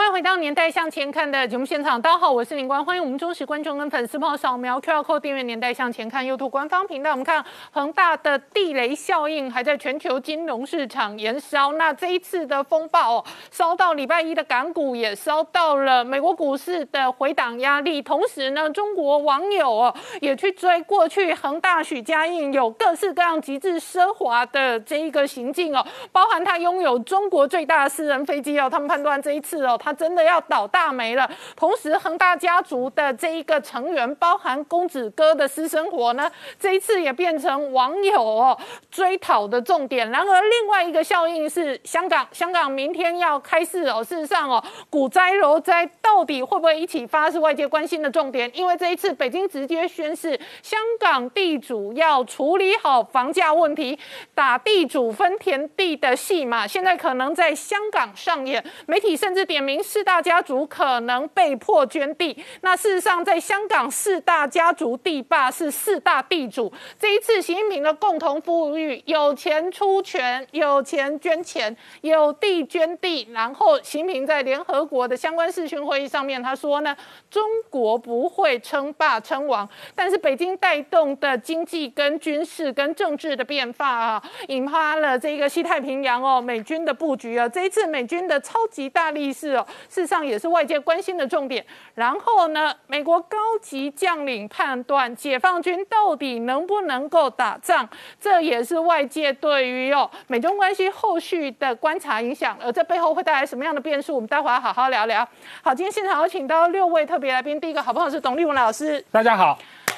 欢迎回到《年代向前看》的节目现场，大家好，我是林官，欢迎我们忠实观众跟粉丝朋友扫描 QR Code 订阅《年代向前看》YouTube 官方频道。我们看恒大的地雷效应还在全球金融市场延烧，那这一次的风暴哦，烧到礼拜一的港股，也烧到了美国股市的回档压力。同时呢，中国网友哦也去追过去恒大许家印有各式各样极致奢华的这一个行径哦，包含他拥有中国最大的私人飞机哦，他们判断这一次哦，他真的要倒大霉了。同时，恒大家族的这一个成员，包含公子哥的私生活呢，这一次也变成网友哦追讨的重点。然而，另外一个效应是香港，香港明天要开市哦。事实上哦，股灾、楼灾到底会不会一起发，是外界关心的重点。因为这一次，北京直接宣示，香港地主要处理好房价问题，打地主分田地的戏码，现在可能在香港上演。媒体甚至点名。四大家族可能被迫捐地。那事实上，在香港，四大家族地霸是四大地主。这一次，习近平的共同富裕，有钱出权，有钱捐钱，有地捐地。然后，习近平在联合国的相关视讯会议上面，他说呢，中国不会称霸称王，但是北京带动的经济、跟军事、跟政治的变化啊，引发了这个西太平洋哦，美军的布局啊。这一次，美军的超级大力士。事实上也是外界关心的重点。然后呢，美国高级将领判断解放军到底能不能够打仗，这也是外界对于哦美中关系后续的观察影响。而这背后会带来什么样的变数？我们待会儿好好聊聊。好，今天现场有请到六位特别来宾。第一个好朋友是董立文老师，大家好；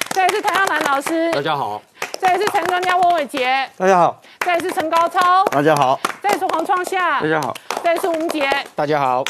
再是谭耀南老师，大家好；再是陈专家翁伟杰，大家好；再是陈高超，大家好；再是黄创夏，大家好；再是吴杰，大家好。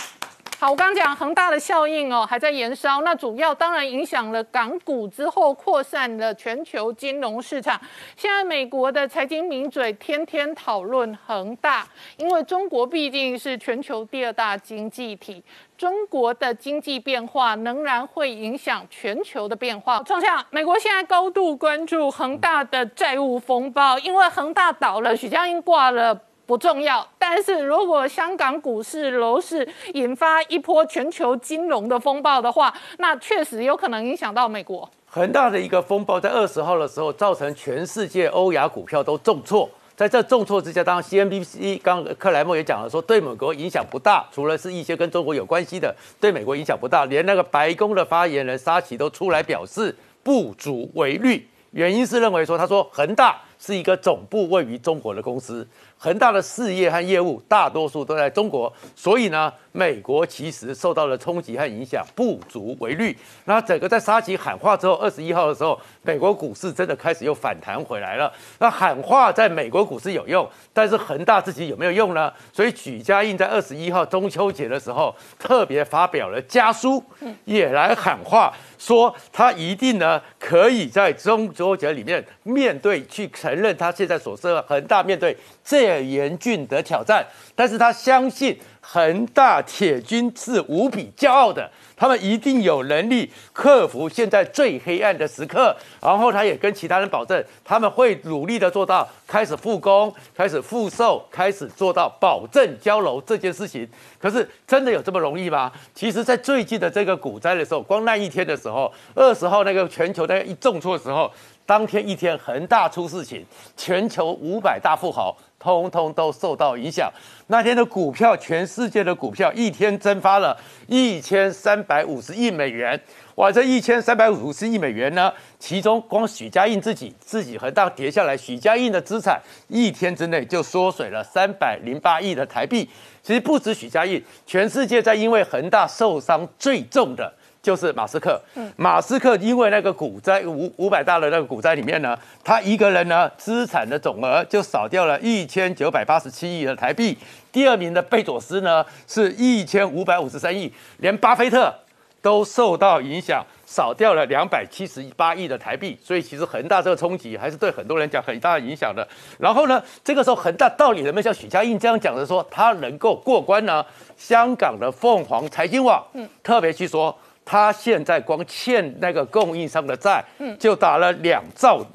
好，我刚讲恒大的效应哦，还在延烧。那主要当然影响了港股之后扩散了全球金融市场。现在美国的财经名嘴天天讨论恒大，因为中国毕竟是全球第二大经济体，中国的经济变化仍然会影响全球的变化。创下美国现在高度关注恒大的债务风暴，因为恒大倒了，许家印挂了。不重要，但是如果香港股市、楼市引发一波全球金融的风暴的话，那确实有可能影响到美国。很大的一个风暴，在二十号的时候，造成全世界欧亚股票都重挫。在这重挫之下，当然 CNBC 刚克莱默也讲了，说对美国影响不大，除了是一些跟中国有关系的，对美国影响不大。连那个白宫的发言人沙奇都出来表示不足为虑，原因是认为说，他说恒大是一个总部位于中国的公司。恒大的事业和业务大多数都在中国，所以呢，美国其实受到了冲击和影响，不足为虑。那整个在沙奇喊话之后，二十一号的时候，美国股市真的开始又反弹回来了。那喊话在美国股市有用，但是恒大自己有没有用呢？所以许家印在二十一号中秋节的时候，特别发表了家书，也来喊话，说他一定呢可以在中秋节里面面对去承认他现在所设恒大面对。这严峻的挑战，但是他相信恒大铁军是无比骄傲的，他们一定有能力克服现在最黑暗的时刻。然后他也跟其他人保证，他们会努力的做到开始复工、开始复售、开始做到保证交楼这件事情。可是真的有这么容易吗？其实，在最近的这个股灾的时候，光那一天的时候，二十号那个全球那个一重挫的时候，当天一天恒大出事情，全球五百大富豪。通通都受到影响。那天的股票，全世界的股票一天蒸发了一千三百五十亿美元。哇，这一千三百五十亿美元呢？其中光许家印自己自己恒大跌下来，许家印的资产一天之内就缩水了三百零八亿的台币。其实不止许家印，全世界在因为恒大受伤最重的。就是马斯克，马斯克因为那个股灾五五百大的那个股灾里面呢，他一个人呢资产的总额就少掉了一千九百八十七亿的台币。第二名的贝佐斯呢是一千五百五十三亿，连巴菲特都受到影响，少掉了两百七十八亿的台币。所以其实恒大这个冲击还是对很多人讲很大的影响的。然后呢，这个时候恒大到底能不能像许家印这样讲的说他能够过关呢？香港的凤凰财经网嗯特别去说。他现在光欠那个供应商的债，就打了两兆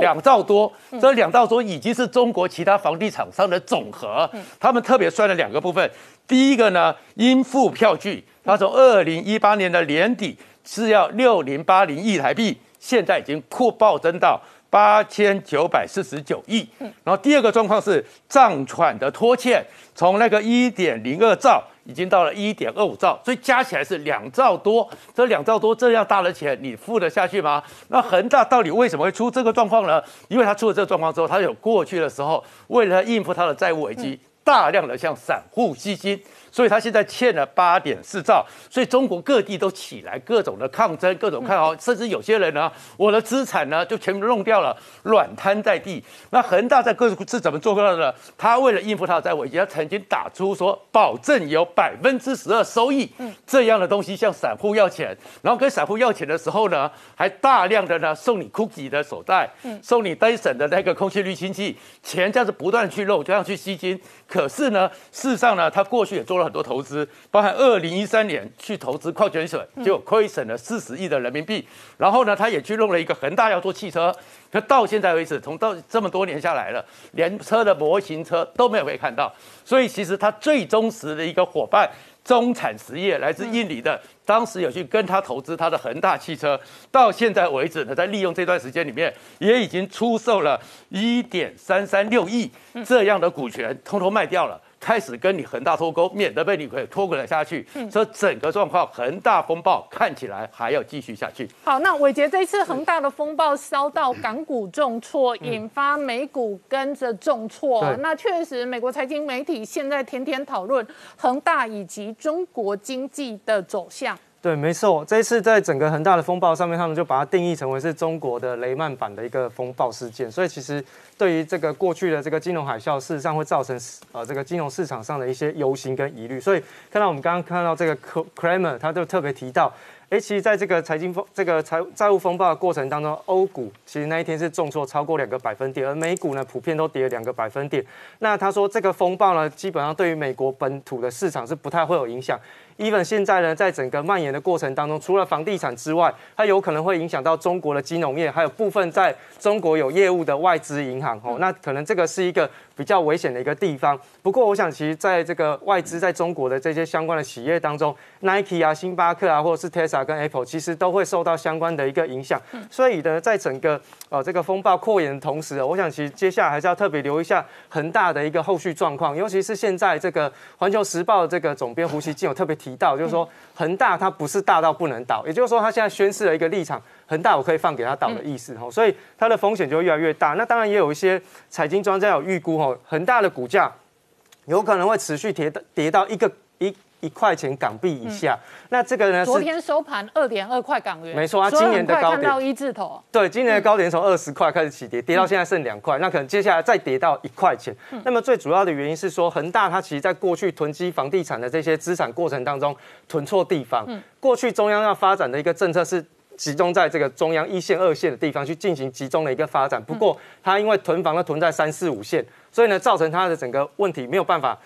两兆多。这两兆多已经是中国其他房地产商的总和。他们特别算了两个部分，第一个呢，应付票据，他从二零一八年的年底是要六零八零亿台币，现在已经扩暴增到。八千九百四十九亿，然后第二个状况是账款的拖欠，从那个一点零二兆已经到了一点二五兆，所以加起来是两兆多。这两兆多这样大的钱，你付得下去吗？那恒大到底为什么会出这个状况呢？因为他出了这个状况之后，他有过去的时候为了应付他的债务危机，大量的向散户吸金。所以他现在欠了八点四兆，所以中国各地都起来各种的抗争，各种看好，甚至有些人呢，我的资产呢就全部弄掉了，软瘫在地。那恒大在各是怎么做到的呢？他为了应付他的债务，他曾经打出说保证有百分之十二收益，这样的东西向散户要钱，然后跟散户要钱的时候呢，还大量的呢送你 Cookie 的手袋，送你 Dyson 的那个空气滤清器，钱这样子不断去漏，这样去吸金。可是呢，事实上呢，他过去也做了很多投资，包含二零一三年去投资矿泉水，就亏损了四十亿的人民币。然后呢，他也去弄了一个恒大要做汽车，可到现在为止，从到这么多年下来了，连车的模型车都没有被看到。所以其实他最忠实的一个伙伴，中产实业来自印尼的，当时有去跟他投资他的恒大汽车，到现在为止呢，在利用这段时间里面，也已经出售了一点三三六亿这样的股权，通通卖掉了。开始跟你恒大脱钩，免得被你给拖滚了下去。所以整个状况，恒大风暴看起来还要继续下去。好，那伟杰这一次恒大的风暴烧到港股重挫，引发美股跟着重挫。那确实，美国财经媒体现在天天讨论恒大以及中国经济的走向。对，没错，这一次在整个恒大的风暴上面，他们就把它定义成为是中国的雷曼版的一个风暴事件。所以其实对于这个过去的这个金融海啸，事实上会造成呃这个金融市场上的一些忧心跟疑虑。所以看到我们刚刚看到这个 Kramer，他就特别提到。哎，其实在这个财经风、这个财债务风暴的过程当中，欧股其实那一天是重挫超过两个百分点，而美股呢普遍都跌了两个百分点。那他说这个风暴呢，基本上对于美国本土的市场是不太会有影响。Even 现在呢，在整个蔓延的过程当中，除了房地产之外，它有可能会影响到中国的金融业，还有部分在中国有业务的外资银行。哦，那可能这个是一个比较危险的一个地方。不过，我想其实在这个外资在中国的这些相关的企业当中，Nike 啊、星巴克啊，或者是 Tesla 跟 Apple，其实都会受到相关的一个影响。所以呢，在整个呃这个风暴扩延的同时，我想其实接下来还是要特别留意一下恒大的一个后续状况，尤其是现在这个环球时报这个总编胡锡进有特别。提到就是说，恒大它不是大到不能倒，也就是说，它现在宣示了一个立场，恒大我可以放给他倒的意思哈，所以它的风险就会越来越大。那当然也有一些财经专家有预估哈，恒大的股价有可能会持续跌跌到一个一。一块钱港币以下，那这个呢？昨天收盘二点二块港元，没错啊。今年的高点看到一字头，对，今年的高点从二十块开始起跌，跌到现在剩两块，那可能接下来再跌到一块钱。那么最主要的原因是说，恒大它其实在过去囤积房地产的这些资产过程当中囤错地方。过去中央要发展的一个政策是集中在这个中央一线、二线的地方去进行集中的一个发展。不过它因为囤房的囤在三四五线，所以呢，造成它的整个问题没有办法。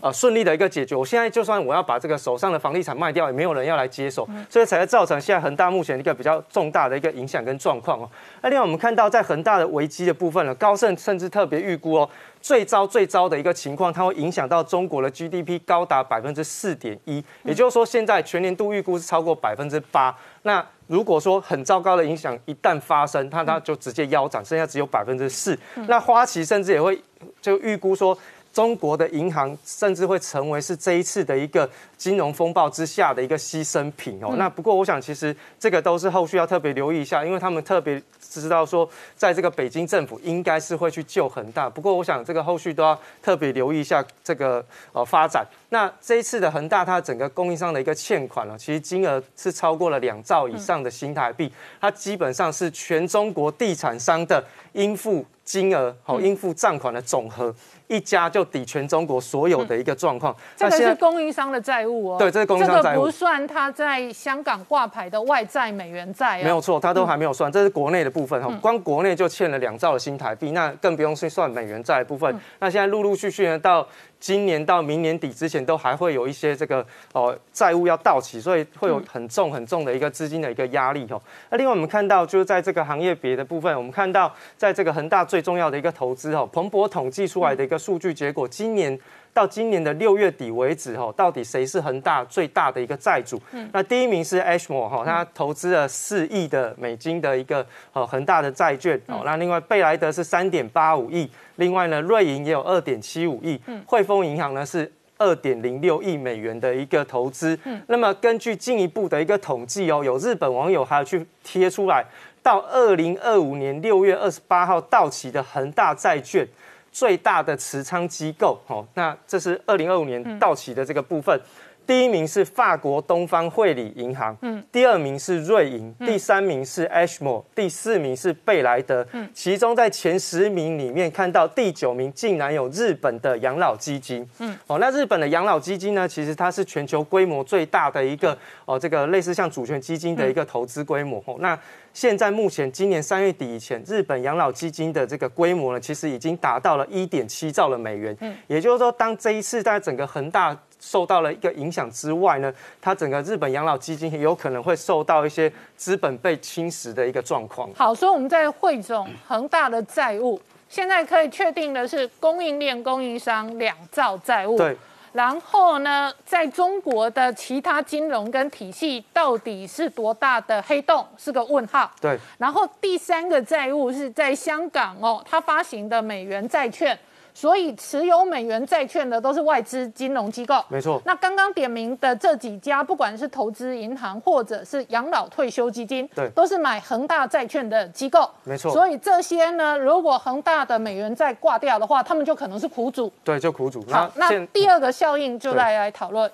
呃，顺利的一个解决。我现在就算我要把这个手上的房地产卖掉，也没有人要来接手，所以才会造成现在恒大目前一个比较重大的一个影响跟状况哦。那另外我们看到，在恒大的危机的部分呢，高盛甚至特别预估哦，最糟最糟的一个情况，它会影响到中国的 GDP 高达百分之四点一，也就是说现在全年度预估是超过百分之八。那如果说很糟糕的影响一旦发生，它它就直接腰斩，剩下只有百分之四。那花旗甚至也会就预估说。中国的银行甚至会成为是这一次的一个金融风暴之下的一个牺牲品哦。那不过我想，其实这个都是后续要特别留意一下，因为他们特别知道说，在这个北京政府应该是会去救恒大。不过我想，这个后续都要特别留意一下这个呃发展。那这一次的恒大，它整个供应商的一个欠款呢，其实金额是超过了两兆以上的新台币，它基本上是全中国地产商的应付金额好应付账款的总和。一家就抵全中国所有的一个状况，这个是供应商的债务哦。对，这是供应商债务，不算他在香港挂牌的外债美元债。没有错，他都还没有算，这是国内的部分哈。光国内就欠了两兆的新台币，那更不用去算美元债的部分。那现在陆陆续续呢，到今年到明年底之前都还会有一些这个哦债务要到期，所以会有很重很重的一个资金的一个压力哦。那另外我们看到就是在这个行业别的部分，我们看到在这个恒大最重要的一个投资哦，彭博统计出来的一个数据结果，今年。到今年的六月底为止，哈，到底谁是恒大最大的一个债主？嗯，那第一名是 Ashmore 哈，他投资了四亿的美金的一个呃恒大的债券，哦，那另外贝莱德是三点八五亿，另外呢瑞银也有二点七五亿，嗯，汇丰银行呢是二点零六亿美元的一个投资，嗯，那么根据进一步的一个统计哦，有日本网友还要去贴出来，到二零二五年六月二十八号到期的恒大债券。最大的持仓机构，哦，那这是二零二五年到期的这个部分。第一名是法国东方汇理银行，嗯，第二名是瑞银，第三名是 Ashmore，第四名是贝莱德。嗯，其中在前十名里面看到第九名竟然有日本的养老基金。嗯，哦，那日本的养老基金呢，其实它是全球规模最大的一个哦，这个类似像主权基金的一个投资规模。哦，那现在目前今年三月底以前，日本养老基金的这个规模呢，其实已经达到了一点七兆的美元。嗯，也就是说，当这一次在整个恒大受到了一个影响之外呢，它整个日本养老基金也有可能会受到一些资本被侵蚀的一个状况。好，所以我们在汇总恒大的债务，现在可以确定的是供应链供应商两兆债务。对。然后呢，在中国的其他金融跟体系到底是多大的黑洞，是个问号。对。然后第三个债务是在香港哦，它发行的美元债券。所以持有美元债券的都是外资金融机构，没错。那刚刚点名的这几家，不管是投资银行或者是养老退休基金，对，都是买恒大债券的机构，没错。所以这些呢，如果恒大的美元债挂掉的话，他们就可能是苦主。对，就苦主。好，那第二个效应就来来讨论。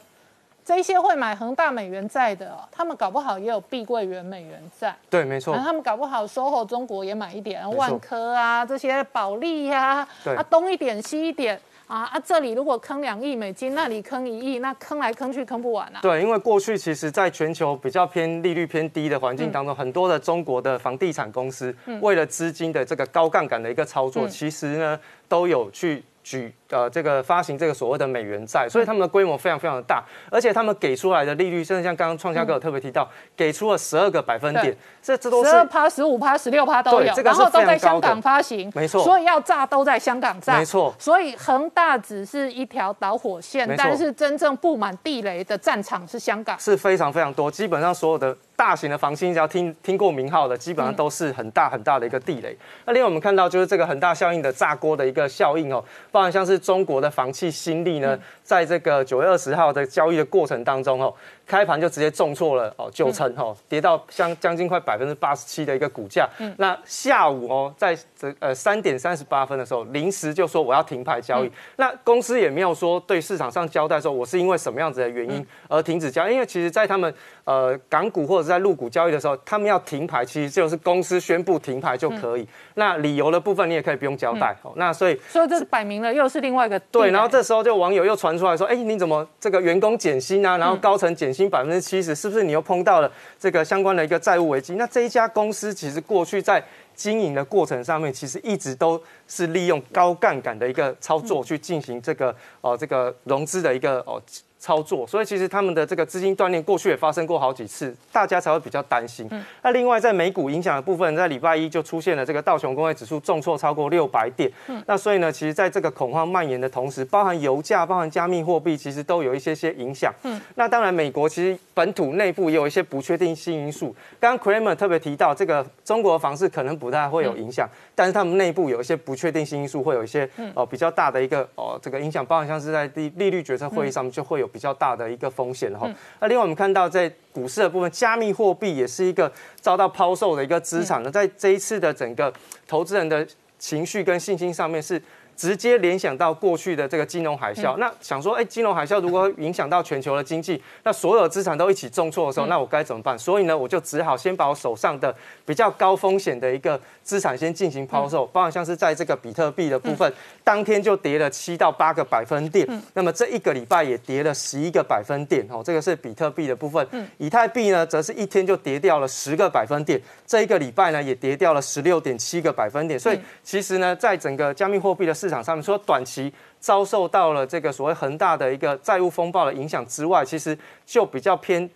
这些会买恒大美元债的，他们搞不好也有碧桂园美元债。对，没错。他们搞不好 SOHO 中国也买一点，万科啊这些保利呀，啊东一点西一点啊啊这里如果坑两亿美金，那里坑一亿，那坑来坑去坑不完啊。对，因为过去其实在全球比较偏利率偏低的环境当中，很多的中国的房地产公司为了资金的这个高杠杆的一个操作，其实呢都有去。举呃这个发行这个所谓的美元债，所以他们的规模非常非常的大，而且他们给出来的利率，甚至像刚刚创嘉哥有特别提到，给出了十二个百分点，这这都是十二趴、十五趴、十六趴都有，然后都在香港发行，没错，所以要炸都在香港炸，没错，所以恒大只是一条导火线，但是真正布满地雷的战场是香港，是非常非常多，基本上所有的。大型的房企，只要听听过名号的，基本上都是很大很大的一个地雷。那另外我们看到就是这个很大效应的炸锅的一个效应哦，包含像是中国的房企新力呢，在这个九月二十号的交易的过程当中哦。开盘就直接重挫了哦，九成哦，跌到将将近快百分之八十七的一个股价。嗯，那下午哦，在这呃三点三十八分的时候，临时就说我要停牌交易。那公司也没有说对市场上交代说我是因为什么样子的原因而停止交易，因为其实在他们呃港股或者在陆股交易的时候，他们要停牌，其实就是公司宣布停牌就可以。那理由的部分你也可以不用交代哦。那所以所以这是摆明了又是另外一个对。然后这时候就网友又传出来说，哎，你怎么这个员工减薪啊？然后高层减。薪百分之七十，是不是你又碰到了这个相关的一个债务危机？那这一家公司其实过去在经营的过程上面，其实一直都是利用高杠杆的一个操作去进行这个哦这个融资的一个哦。操作，所以其实他们的这个资金断裂，过去也发生过好几次，大家才会比较担心。那另外在美股影响的部分，在礼拜一就出现了这个道琼工业指数重挫超过六百点。那所以呢，其实在这个恐慌蔓延的同时，包含油价、包含加密货币，其实都有一些些影响。那当然，美国其实本土内部也有一些不确定性因素。刚刚 Kramer 特别提到，这个中国房市可能不太会有影响，但是他们内部有一些不确定性因素，会有一些哦比较大的一个哦这个影响，包含像是在利利率决策会议上面就会有。比较大的一个风险哈，那另外我们看到在股市的部分，加密货币也是一个遭到抛售的一个资产。呢，在这一次的整个投资人的情绪跟信心上面是。直接联想到过去的这个金融海啸，那想说，哎，金融海啸如果影响到全球的经济，那所有资产都一起重挫的时候，那我该怎么办？所以呢，我就只好先把我手上的比较高风险的一个资产先进行抛售，包括像是在这个比特币的部分，当天就跌了七到八个百分点，那么这一个礼拜也跌了十一个百分点，哦，这个是比特币的部分。以太币呢，则是一天就跌掉了十个百分点，这一个礼拜呢，也跌掉了十六点七个百分点。所以其实呢，在整个加密货币的市场上面，说短期遭受到了这个所谓恒大的一个债务风暴的影响之外，其实就比较偏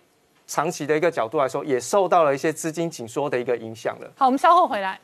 长期的一个角度来说，也受到了一些资金紧缩的一个影响了。好，我们稍后回来。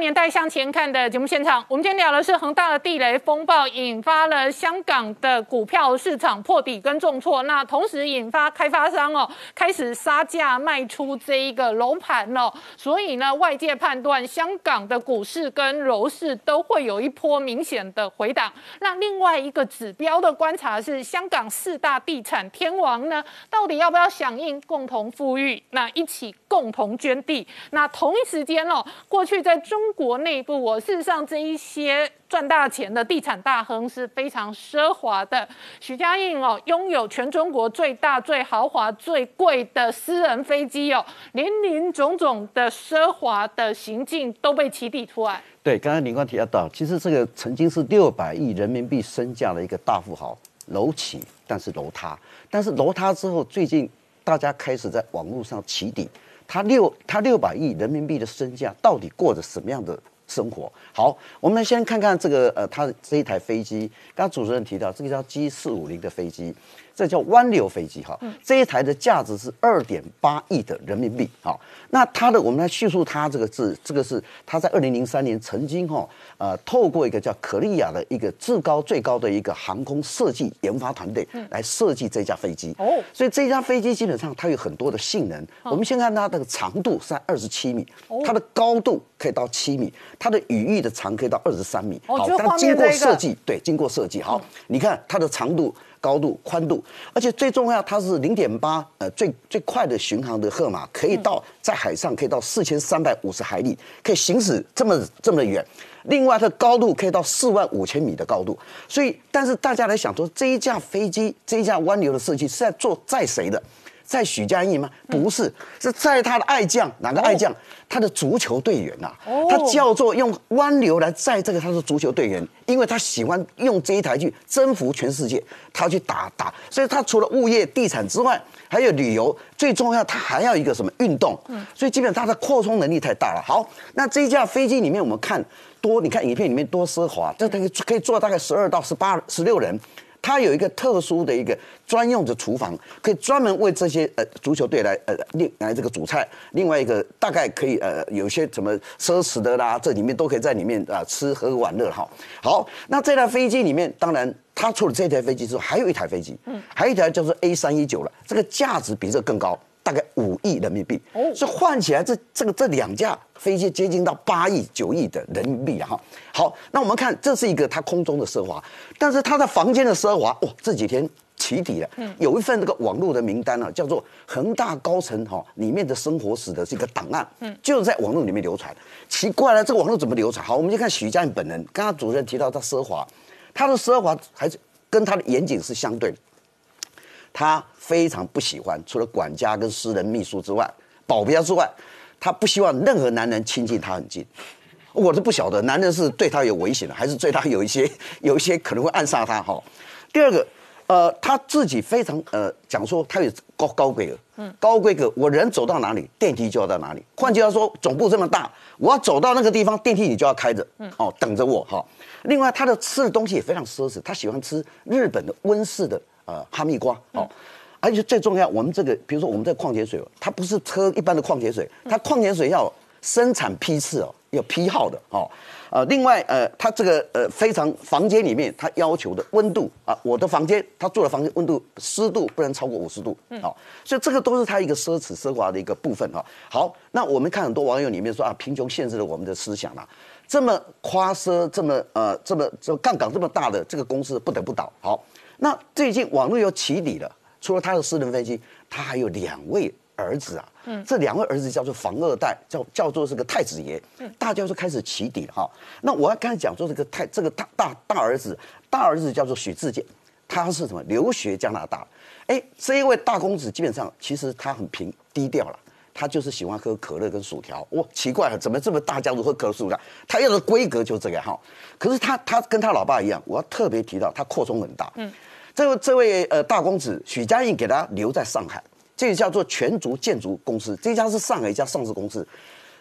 年代向前看的节目现场，我们今天聊的是恒大的地雷风暴引发了香港的股票市场破底跟重挫，那同时引发开发商哦开始杀价卖出这一个楼盘哦，所以呢外界判断香港的股市跟楼市都会有一波明显的回档。那另外一个指标的观察是香港四大地产天王呢，到底要不要响应共同富裕，那一起共同捐地？那同一时间哦，过去在中国内部，我事实上这一些赚大钱的地产大亨是非常奢华的。许家印哦，拥有全中国最大、最豪华、最贵的私人飞机哦，林林种种的奢华的行径都被起底出来。对，刚才林冠提到，其实这个曾经是六百亿人民币身价的一个大富豪，楼起但是楼塌，但是楼塌之后，最近大家开始在网络上起底。他六他六百亿人民币的身价到底过着什么样的生活？好，我们先看看这个呃，他这一台飞机，刚刚主持人提到这个叫 G 四五零的飞机。这叫湾流飞机哈，这一台的价值是二点八亿的人民币哈。那它的我们来叙述它这个字，这个是它在二零零三年曾经哈呃透过一个叫可利亚的一个至高最高的一个航空设计研发团队来设计这架飞机哦。所以这架飞机基本上它有很多的性能。我们先看它的长度是二十七米，它的高度可以到七米，它的羽翼的长可以到二十三米。好，但经过设计，对，经过设计好，你看它的长度。高度、宽度，而且最重要，它是零点八，呃，最最快的巡航的赫马，可以到在海上可以到四千三百五十海里，可以行驶这么这么远。另外，它的高度可以到四万五千米的高度。所以，但是大家来想说，这一架飞机，这一架湾流的设计是在做载谁的？在许家印吗？不是，是在他的爱将，哪个爱将？他的足球队员呐。他叫做用湾流来载这个，他的足球队员，因为他喜欢用这一台去征服全世界，他去打打。所以他除了物业、地产之外，还有旅游，最重要他还要一个什么运动？嗯，所以基本上他的扩充能力太大了。好，那这一架飞机里面，我们看多，你看影片里面多奢华，这等于可以坐大概十二到十八、十六人。它有一个特殊的一个专用的厨房，可以专门为这些呃足球队来呃另来这个煮菜。另外一个大概可以呃有些什么奢侈的啦，这里面都可以在里面啊吃喝玩乐哈。好，那这台飞机里面，当然它除了这台飞机之外，还有一台飞机，嗯，还有一台叫做 A 三一九了，这个价值比这更高。大概五亿人民币，所以换起来这这个这两架飞机接近到八亿九亿的人民币了哈。好，那我们看这是一个它空中的奢华，但是它的房间的奢华哇，这几天起底了。嗯，有一份这个网络的名单呢，叫做恒大高层哈里面的生活史的这个档案，嗯，就是在网络里面流传。奇怪了，这个网络怎么流传？好，我们就看许家印本人。刚刚主任提到他奢华，他的奢华还是跟他的严谨是相对的。他非常不喜欢，除了管家跟私人秘书之外，保镖之外，他不希望任何男人亲近他很近。我是不晓得，男人是对他有危险的，还是对他有一些有一些可能会暗杀他哈。第二个，呃，他自己非常呃讲说他有高高规格，嗯，高规格，我人走到哪里，电梯就要到哪里。换句话说，总部这么大，我要走到那个地方，电梯你就要开着，嗯，哦，等着我哈。另外，他的吃的东西也非常奢侈，他喜欢吃日本的温室的。呃，哈密瓜哦，而且最重要，我们这个，比如说我们这矿泉水，它不是喝一般的矿泉水，它矿泉水要生产批次哦，要批号的哦。呃，另外呃，它这个呃非常房间里面它要求的温度啊，我的房间它做的房间温度湿度不能超过五十度，好，所以这个都是它一个奢侈奢华的一个部分哈。好，那我们看很多网友里面说啊，贫穷限制了我们的思想啦，这么夸奢，这么呃这么这杠杆这么大的这个公司不得不倒，好。那最近网络又起底了，除了他的私人飞机，他还有两位儿子啊。嗯，这两位儿子叫做房二代，叫叫做这个太子爷。嗯，大家就开始起底了哈。那我要刚才讲说这个太这个大大大儿子，大儿子叫做许志健，他是什么？留学加拿大。哎，这一位大公子基本上其实他很平低调了，他就是喜欢喝可乐跟薯条。哇，奇怪了，怎么这么大家族喝可乐薯条？他要的规格就这个哈。可是他他跟他老爸一样，我要特别提到他扩充很大。嗯。这位这位呃大公子许家印给他留在上海，这个叫做全族建筑公司，这家是上海一家上市公司，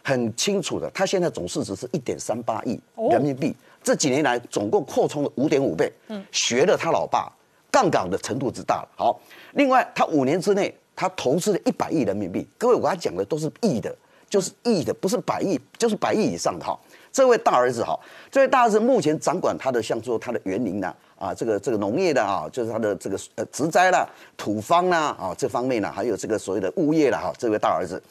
很清楚的，他现在总市值是一点三八亿人民币，这几年来总共扩充了五点五倍，嗯，学了他老爸，杠杆的程度之大了。好，另外他五年之内他投资了一百亿人民币，各位我刚才讲的都是亿的，就是亿的，不是百亿，就是百亿以上的哈。这位大儿子哈，这位大儿子目前掌管他的像说他的园林呢，啊，这个这个农业的啊，就是他的这个呃植栽啦、土方啦啊这方面呢，还有这个所谓的物业了哈。这位大儿子，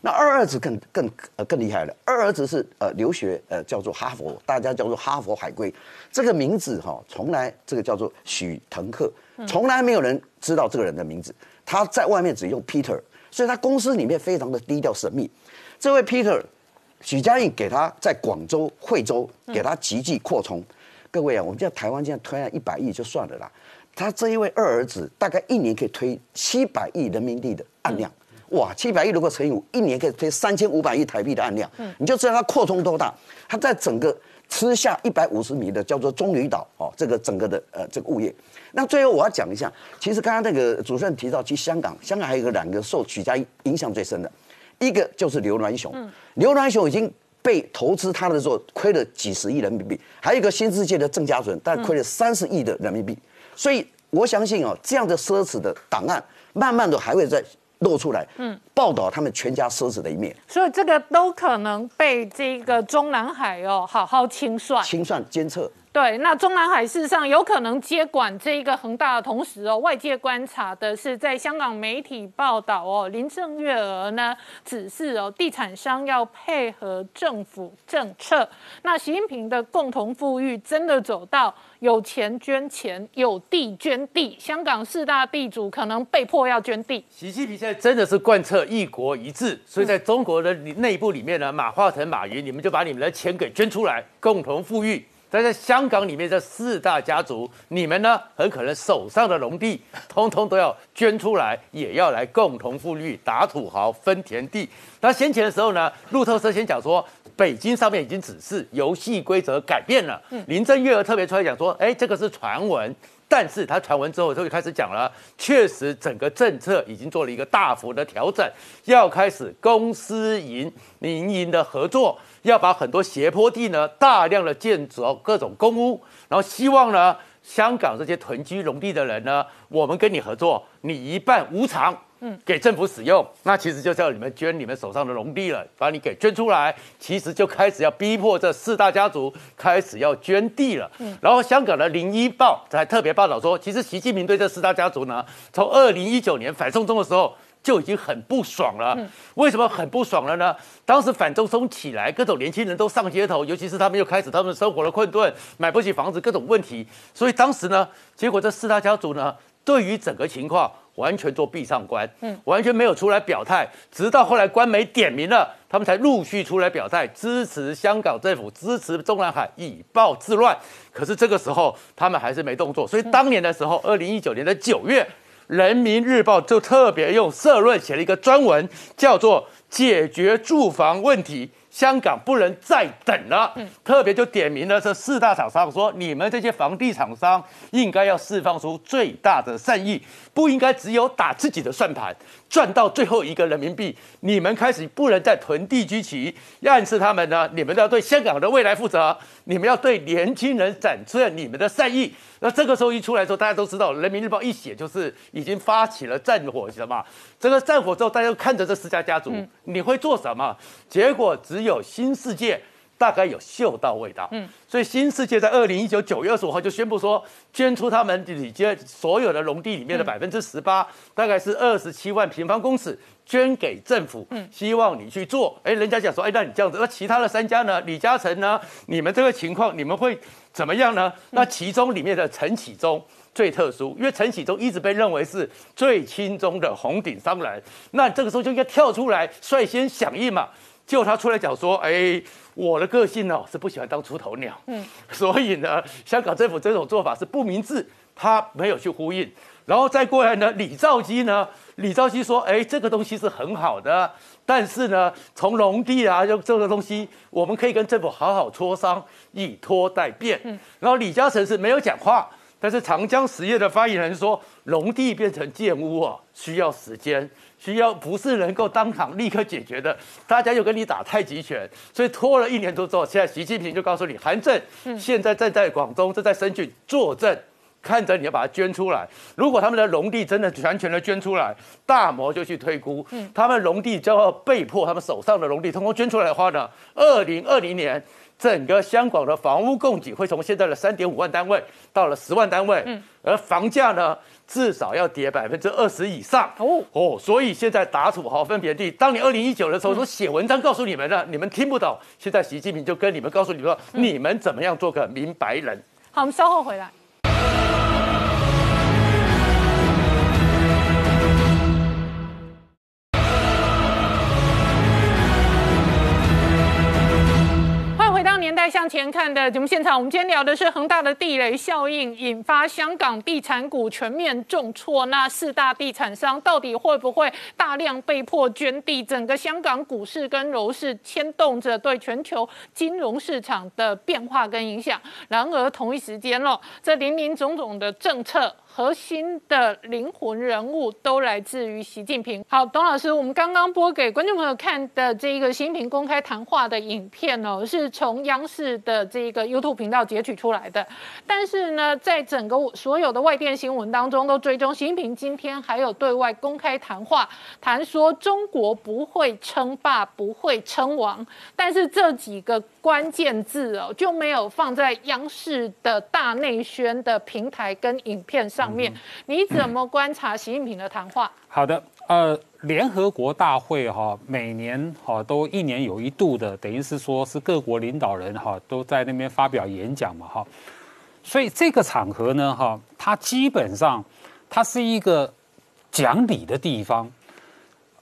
那二儿子更更呃更厉害了，二儿子是呃留学呃叫做哈佛，大家叫做哈佛海归，这个名字哈从来这个叫做许腾克，从来没有人知道这个人的名字，他在外面只用 Peter，所以他公司里面非常的低调神秘。这位 Peter。许家印给他在广州、惠州给他积极扩充，各位啊，我们在台湾现在推了一百亿就算了啦，他这一位二儿子大概一年可以推七百亿人民币的案量，哇，七百亿如果乘以五，一年可以推三千五百亿台币的案量，你就知道他扩充多大。他在整个吃下一百五十米的叫做棕榈岛哦，这个整个的呃这个物业。那最后我要讲一下，其实刚刚那个主持人提到，去香港，香港还有个两个受许家印影响最深的。一个就是刘銮雄，刘銮雄已经被投资他的时候亏了几十亿人民币，还有一个新世界的郑家纯，但亏了三十亿的人民币，所以我相信哦，这样的奢侈的档案，慢慢的还会再露出来，嗯，报道他们全家奢侈的一面，所以这个都可能被这个中南海哦好好清算、清算监测。对，那中南海事实上有可能接管这一个恒大的同时哦，外界观察的是，在香港媒体报道哦，林郑月娥呢指示哦，地产商要配合政府政策。那习近平的共同富裕真的走到有钱捐钱，有地捐地，香港四大地主可能被迫要捐地。习近平现在真的是贯彻一国一制，所以在中国的内部里面呢，马化腾、马云，你们就把你们的钱给捐出来，共同富裕。但在香港里面，这四大家族，你们呢，很可能手上的农地，通通都要捐出来，也要来共同富裕，打土豪分田地。那先前的时候呢，路透社先讲说，北京上面已经指示游戏规则改变了。林郑月娥特别出来讲说，哎，这个是传闻。但是他传闻之后，就开始讲了，确实整个政策已经做了一个大幅的调整，要开始公私营民营的合作，要把很多斜坡地呢大量的建造各种公屋，然后希望呢香港这些囤积农地的人呢，我们跟你合作，你一半无偿。嗯，给政府使用，那其实就是要你们捐你们手上的农地了，把你给捐出来，其实就开始要逼迫这四大家族开始要捐地了。嗯，然后香港的《零一报》还特别报道说，其实习近平对这四大家族呢，从二零一九年反送中的时候就已经很不爽了。为什么很不爽了呢？当时反中松起来，各种年轻人都上街头，尤其是他们又开始他们生活的困顿，买不起房子，各种问题。所以当时呢，结果这四大家族呢，对于整个情况。完全做闭上关，嗯，完全没有出来表态，直到后来官媒点名了，他们才陆续出来表态，支持香港政府，支持中南海以暴制乱。可是这个时候，他们还是没动作。所以当年的时候，二零一九年的九月，《人民日报》就特别用社论写了一个专文，叫做“解决住房问题”。香港不能再等了，嗯特别就点名了这四大厂商，说你们这些房地产商应该要释放出最大的善意，不应该只有打自己的算盘，赚到最后一个人民币。你们开始不能再囤地居奇，暗示他们呢，你们要对香港的未来负责，你们要对年轻人展现你们的善意。那这个时候一出来之后，大家都知道，《人民日报》一写就是已经发起了战火，什么？这个战火之后，大家看着这四家家族，你会做什么？结果只有新世界大概有嗅到味道，嗯，所以新世界在二零一九九月二十五号就宣布说，捐出他们里间所有的农地里面的百分之十八，大概是二十七万平方公尺，捐给政府，嗯，希望你去做。哎，人家讲说，哎，那你这样子，那其他的三家呢？李嘉诚呢？你们这个情况，你们会？怎么样呢？那其中里面的陈启宗最特殊，因为陈启宗一直被认为是最轻中的红顶商人。那这个时候就应该跳出来率先响应嘛。就他出来讲说：“哎，我的个性呢是不喜欢当出头鸟，嗯，所以呢，香港政府这种做法是不明智，他没有去呼应。然后再过来呢，李兆基呢，李兆基说：哎，这个东西是很好的。”但是呢，从农地啊，就这个东西，我们可以跟政府好好磋商，以拖代变。嗯，然后李嘉诚是没有讲话，但是长江实业的发言人说，农地变成建屋啊，需要时间，需要不是能够当场立刻解决的。大家又跟你打太极拳，所以拖了一年多之后，现在习近平就告诉你，韩正现在正在广东，正在深圳坐镇。看着你要把它捐出来，如果他们的农地真的完全的捐出来，大摩就去推估，他们农地就要被迫他们手上的农地通通捐出来的话呢，二零二零年整个香港的房屋供给会从现在的三点五万单位到了十万单位，而房价呢至少要跌百分之二十以上哦哦，所以现在打土豪分别地，当年二零一九的时候我写文章告诉你们的，你们听不懂，现在习近平就跟你们告诉你们说，你们怎么样做个明白人。好，我们稍后回来。年代向前看的节目现场，我们今天聊的是恒大的地雷效应引发香港地产股全面重挫。那四大地产商到底会不会大量被迫捐地？整个香港股市跟楼市牵动着对全球金融市场的变化跟影响。然而同一时间咯，这林林总总的政策。核心的灵魂人物都来自于习近平。好，董老师，我们刚刚播给观众朋友看的这一个习近平公开谈话的影片哦，是从央视的这个 YouTube 频道截取出来的。但是呢，在整个所有的外电新闻当中，都追踪习近平今天还有对外公开谈话，谈说中国不会称霸，不会称王。但是这几个关键字哦，就没有放在央视的大内宣的平台跟影片上。面你怎么观察习近平的谈话？好的，呃，联合国大会哈，每年哈都一年有一度的，等于是说是各国领导人哈都在那边发表演讲嘛哈，所以这个场合呢哈，它基本上它是一个讲理的地方，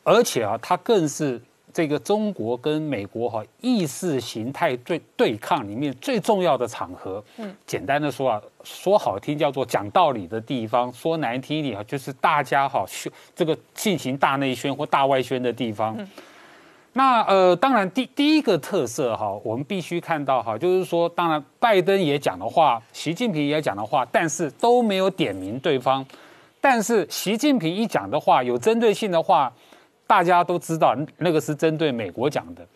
而且啊，它更是。这个中国跟美国哈意识形态对对抗里面最重要的场合，嗯，简单的说啊，说好听叫做讲道理的地方，说难听一点啊，就是大家哈宣这个进行大内宣或大外宣的地方。那呃，当然第第一个特色哈，我们必须看到哈，就是说，当然拜登也讲的话，习近平也讲的话，但是都没有点名对方，但是习近平一讲的话，有针对性的话。大家都知道，那个是针对美国讲的。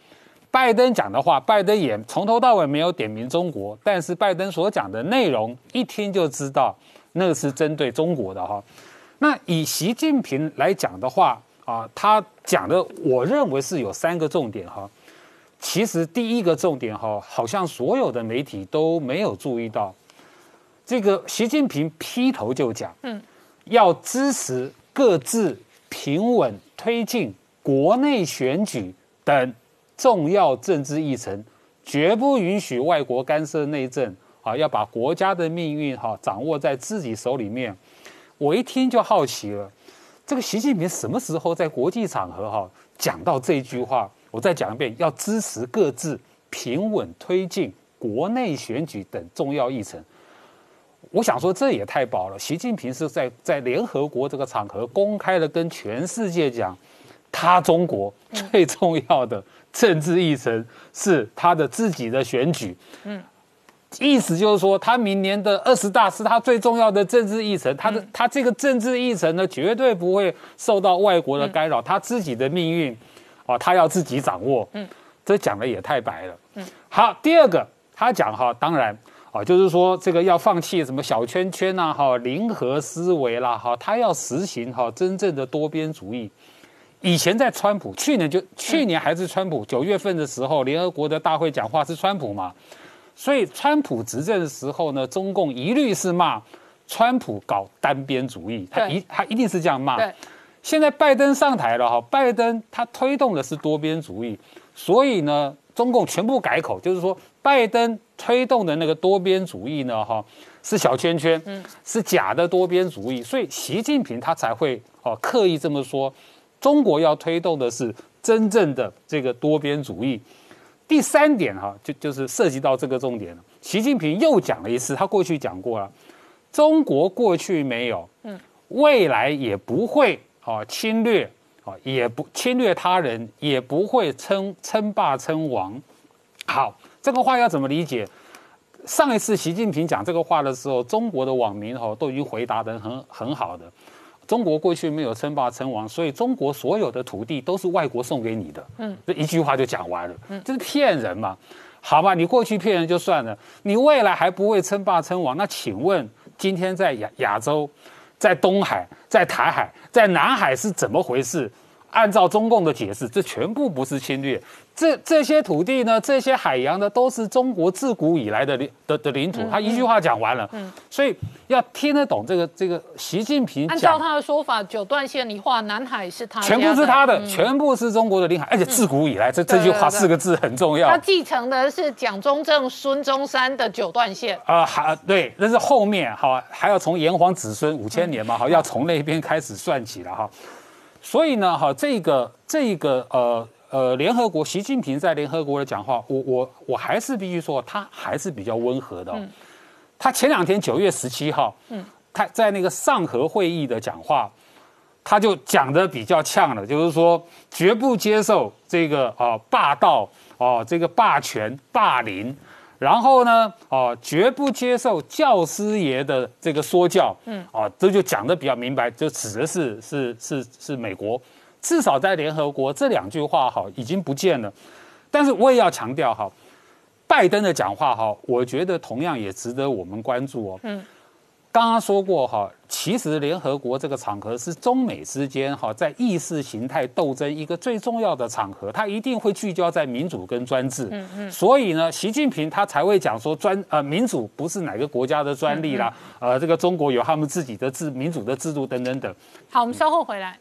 拜登讲的话，拜登也从头到尾没有点名中国，但是拜登所讲的内容一听就知道，那个是针对中国的哈。那以习近平来讲的话啊，他讲的我认为是有三个重点哈。其实第一个重点哈，好像所有的媒体都没有注意到，这个习近平劈头就讲，嗯，要支持各自平稳。推进国内选举等重要政治议程，绝不允许外国干涉内政啊！要把国家的命运哈掌握在自己手里面。我一听就好奇了，这个习近平什么时候在国际场合哈讲到这句话？我再讲一遍，要支持各自平稳推进国内选举等重要议程。我想说，这也太薄了。习近平是在在联合国这个场合公开的跟全世界讲，他中国 最重要的政治议程是他的自己的选举。嗯，意思就是说，他明年的二十大是他最重要的政治议程。他的他这个政治议程呢，绝对不会受到外国的干扰。他自己的命运，啊，他要自己掌握。嗯，这讲的也太白了。嗯，好，第二个他讲哈，当然。啊，就是说这个要放弃什么小圈圈呐，哈，零和思维啦，哈，他要实行哈真正的多边主义。以前在川普，去年就去年还是川普九月份的时候，联合国的大会讲话是川普嘛，所以川普执政的时候呢，中共一律是骂川普搞单边主义，他一他一定是这样骂。现在拜登上台了哈，拜登他推动的是多边主义，所以呢，中共全部改口，就是说拜登。推动的那个多边主义呢？哈，是小圈圈，嗯，是假的多边主义，所以习近平他才会哦刻意这么说。中国要推动的是真正的这个多边主义。第三点哈，就就是涉及到这个重点了。习近平又讲了一次，他过去讲过了，中国过去没有，嗯，未来也不会啊侵略啊，也不侵略他人，也不会称称霸称王。好。这个话要怎么理解？上一次习近平讲这个话的时候，中国的网民哈都已经回答的很很好的。中国过去没有称霸称王，所以中国所有的土地都是外国送给你的。嗯，这一句话就讲完了。嗯，这是骗人嘛？好吧，你过去骗人就算了，你未来还不会称霸称王？那请问今天在亚亚洲，在东海，在台海，在南海是怎么回事？按照中共的解释，这全部不是侵略。这这些土地呢，这些海洋呢，都是中国自古以来的领的的领土。他一句话讲完了，嗯，所以要听得懂这个这个习近平按照他的说法，九段线你画南海是他全部是他的，全部是中国的领海，而且自古以来，这这句话四个字很重要。他继承的是蒋中正、孙中山的九段线啊，还对，那是后面哈还要从炎黄子孙五千年嘛，哈要从那边开始算起了哈。所以呢，哈这个这个呃。呃，联合国习近平在联合国的讲话，我我我还是必须说，他还是比较温和的。他前两天九月十七号，他在那个上合会议的讲话，他就讲的比较呛了，就是说绝不接受这个啊霸道啊这个霸权霸凌，然后呢啊绝不接受教师爷的这个说教，嗯啊这就讲的比较明白，就指的是是是是美国。至少在联合国这两句话哈已经不见了，但是我也要强调哈，拜登的讲话哈，我觉得同样也值得我们关注哦。嗯，刚刚说过哈，其实联合国这个场合是中美之间哈在意识形态斗争一个最重要的场合，它一定会聚焦在民主跟专制。嗯嗯，所以呢，习近平他才会讲说专呃民主不是哪个国家的专利啦，呃这个中国有他们自己的制民主的制度等等等。好，我们稍后回来。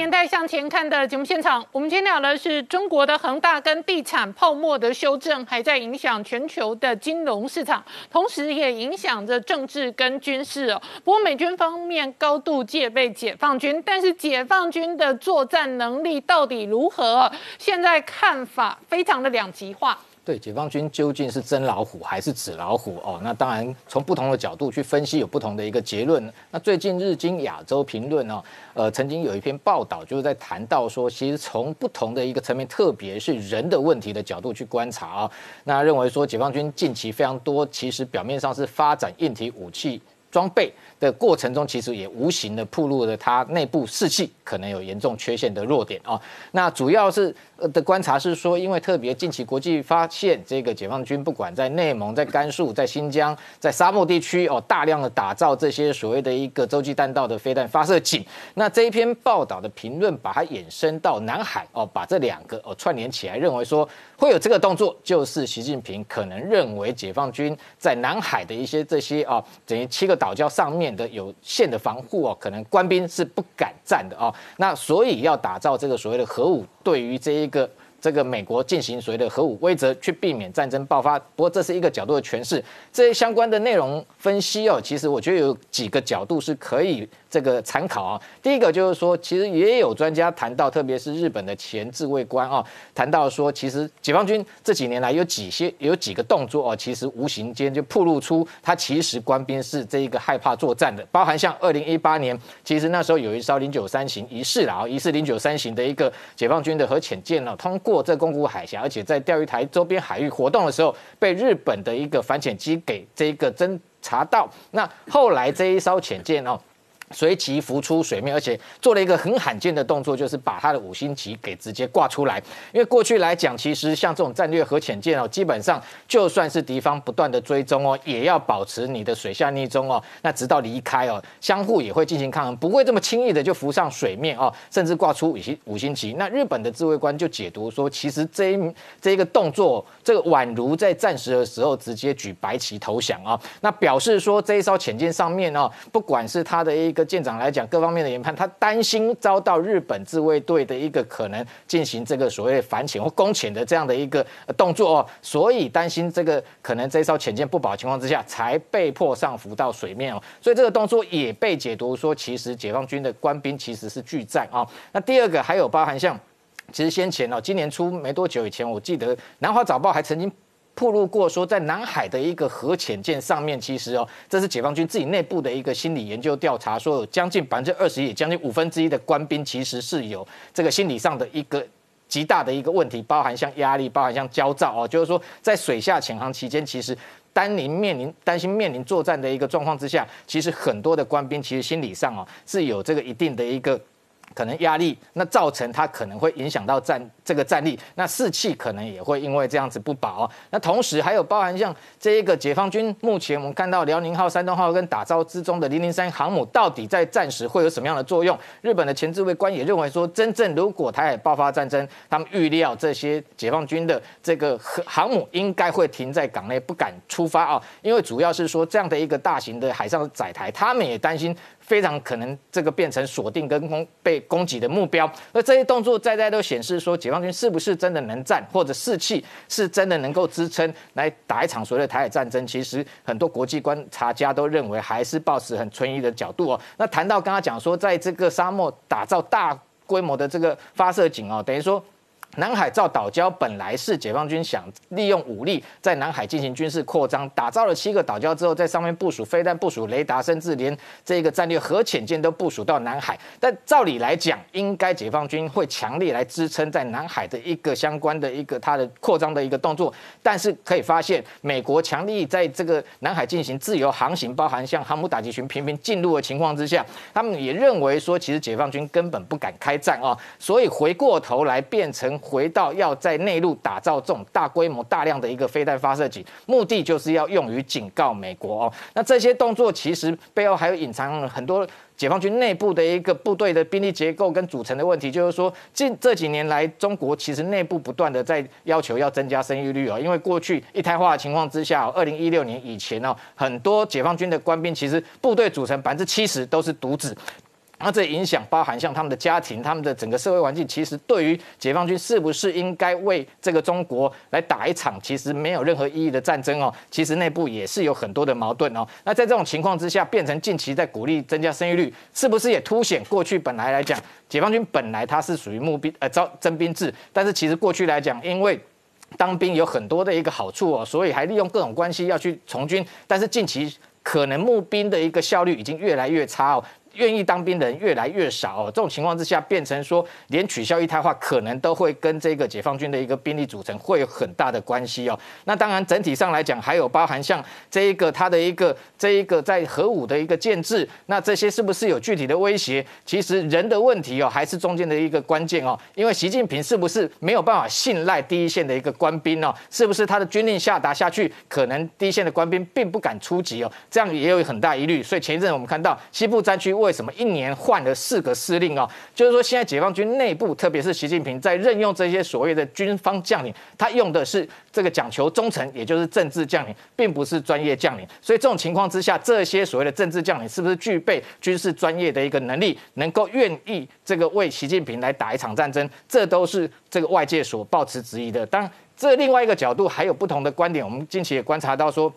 年代向前看的节目现场，我们今天聊的是中国的恒大跟地产泡沫的修正，还在影响全球的金融市场，同时也影响着政治跟军事哦。不过美军方面高度戒备解放军，但是解放军的作战能力到底如何？现在看法非常的两极化。对，解放军究竟是真老虎还是纸老虎？哦，那当然从不同的角度去分析，有不同的一个结论。那最近日经亚洲评论呢，呃，曾经有一篇报道，就是在谈到说，其实从不同的一个层面，特别是人的问题的角度去观察啊，那认为说解放军近期非常多，其实表面上是发展硬体武器装备的过程中，其实也无形的暴露了它内部士气可能有严重缺陷的弱点啊。那主要是。的观察是说，因为特别近期国际发现，这个解放军不管在内蒙、在甘肃、在新疆、在沙漠地区哦，大量的打造这些所谓的一个洲际弹道的飞弹发射井。那这一篇报道的评论把它延伸到南海哦，把这两个哦串联起来，认为说会有这个动作，就是习近平可能认为解放军在南海的一些这些啊，等于七个岛礁上面的有限的防护哦，可能官兵是不敢站的哦。那所以要打造这个所谓的核武，对于这一个这个美国进行所谓的核武威则，去避免战争爆发。不过这是一个角度的诠释，这些相关的内容分析哦，其实我觉得有几个角度是可以。这个参考啊，第一个就是说，其实也有专家谈到，特别是日本的前自卫官啊，谈到说，其实解放军这几年来有几些有几个动作哦，其实无形间就暴露出他其实官兵是这一个害怕作战的，包含像二零一八年，其实那时候有一艘零九三型疑似啦，疑似零九三型的一个解放军的核潜舰呢，通过这宫古海峡，而且在钓鱼台周边海域活动的时候，被日本的一个反潜机给这一个侦查到，那后来这一艘潜舰哦。随即浮出水面，而且做了一个很罕见的动作，就是把他的五星旗给直接挂出来。因为过去来讲，其实像这种战略核潜舰哦，基本上就算是敌方不断的追踪哦，也要保持你的水下逆中哦，那直到离开哦，相互也会进行抗衡，不会这么轻易的就浮上水面哦，甚至挂出五星五星旗。那日本的自卫官就解读说，其实这一这一个动作，这个宛如在战时的时候直接举白旗投降啊，那表示说这一艘潜舰上面哦，不管是他的一个舰长来讲，各方面的研判，他担心遭到日本自卫队的一个可能进行这个所谓反潜或攻潜的这样的一个动作哦，所以担心这个可能这艘潜舰不保情况之下，才被迫上浮到水面哦，所以这个动作也被解读说，其实解放军的官兵其实是拒战啊。那第二个还有包含像，其实先前哦，今年初没多久以前，我记得南华早报还曾经。曝露过说，在南海的一个核潜舰上面，其实哦，这是解放军自己内部的一个心理研究调查，说有将近百分之二十一，将近五分之一的官兵其实是有这个心理上的一个极大的一个问题，包含像压力，包含像焦躁哦，就是说在水下潜航期间，其实担临面临担心面临作战的一个状况之下，其实很多的官兵其实心理上哦是有这个一定的一个。可能压力，那造成它可能会影响到战这个战力，那士气可能也会因为这样子不保。那同时还有包含像这一个解放军目前我们看到辽宁号、山东号跟打造之中的零零三航母，到底在战时会有什么样的作用？日本的前置位官也认为说，真正如果台海爆发战争，他们预料这些解放军的这个航母应该会停在港内，不敢出发啊，因为主要是说这样的一个大型的海上载台，他们也担心。非常可能这个变成锁定跟攻被攻击的目标，而这些动作在在都显示说，解放军是不是真的能战，或者士气是真的能够支撑来打一场所谓的台海战争？其实很多国际观察家都认为，还是保持很存疑的角度哦。那谈到刚刚讲说，在这个沙漠打造大规模的这个发射井哦，等于说。南海造岛礁本来是解放军想利用武力在南海进行军事扩张，打造了七个岛礁之后，在上面部署飞弹、部署雷达，甚至连这个战略核潜舰都部署到南海。但照理来讲，应该解放军会强力来支撑在南海的一个相关的一个它的扩张的一个动作。但是可以发现，美国强力在这个南海进行自由航行，包含像航母打击群频频进入的情况之下，他们也认为说，其实解放军根本不敢开战啊，所以回过头来变成。回到要在内陆打造这种大规模、大量的一个飞弹发射井，目的就是要用于警告美国哦。那这些动作其实背后还有隐藏很多解放军内部的一个部队的兵力结构跟组成的问题，就是说近这几年来，中国其实内部不断的在要求要增加生育率哦，因为过去一胎化的情况之下，二零一六年以前哦，很多解放军的官兵其实部队组成百分之七十都是独子。那这影响包含像他们的家庭、他们的整个社会环境，其实对于解放军是不是应该为这个中国来打一场其实没有任何意义的战争哦，其实内部也是有很多的矛盾哦。那在这种情况之下，变成近期在鼓励增加生育率，是不是也凸显过去本来来讲，解放军本来它是属于募兵呃招征兵制，但是其实过去来讲，因为当兵有很多的一个好处哦，所以还利用各种关系要去从军，但是近期可能募兵的一个效率已经越来越差哦。愿意当兵的人越来越少，这种情况之下，变成说连取消一胎化，可能都会跟这个解放军的一个兵力组成会有很大的关系哦。那当然，整体上来讲，还有包含像这一个它的一个这一个在核武的一个建制，那这些是不是有具体的威胁？其实人的问题哦，还是中间的一个关键哦。因为习近平是不是没有办法信赖第一线的一个官兵哦？是不是他的军令下达下去，可能第一线的官兵并不敢出击哦？这样也有很大疑虑。所以前一阵我们看到西部战区为什么一年换了四个司令啊？就是说，现在解放军内部，特别是习近平在任用这些所谓的军方将领，他用的是这个讲求忠诚，也就是政治将领，并不是专业将领。所以这种情况之下，这些所谓的政治将领是不是具备军事专业的一个能力，能够愿意这个为习近平来打一场战争？这都是这个外界所抱持质疑的。当然，这另外一个角度还有不同的观点。我们近期也观察到说。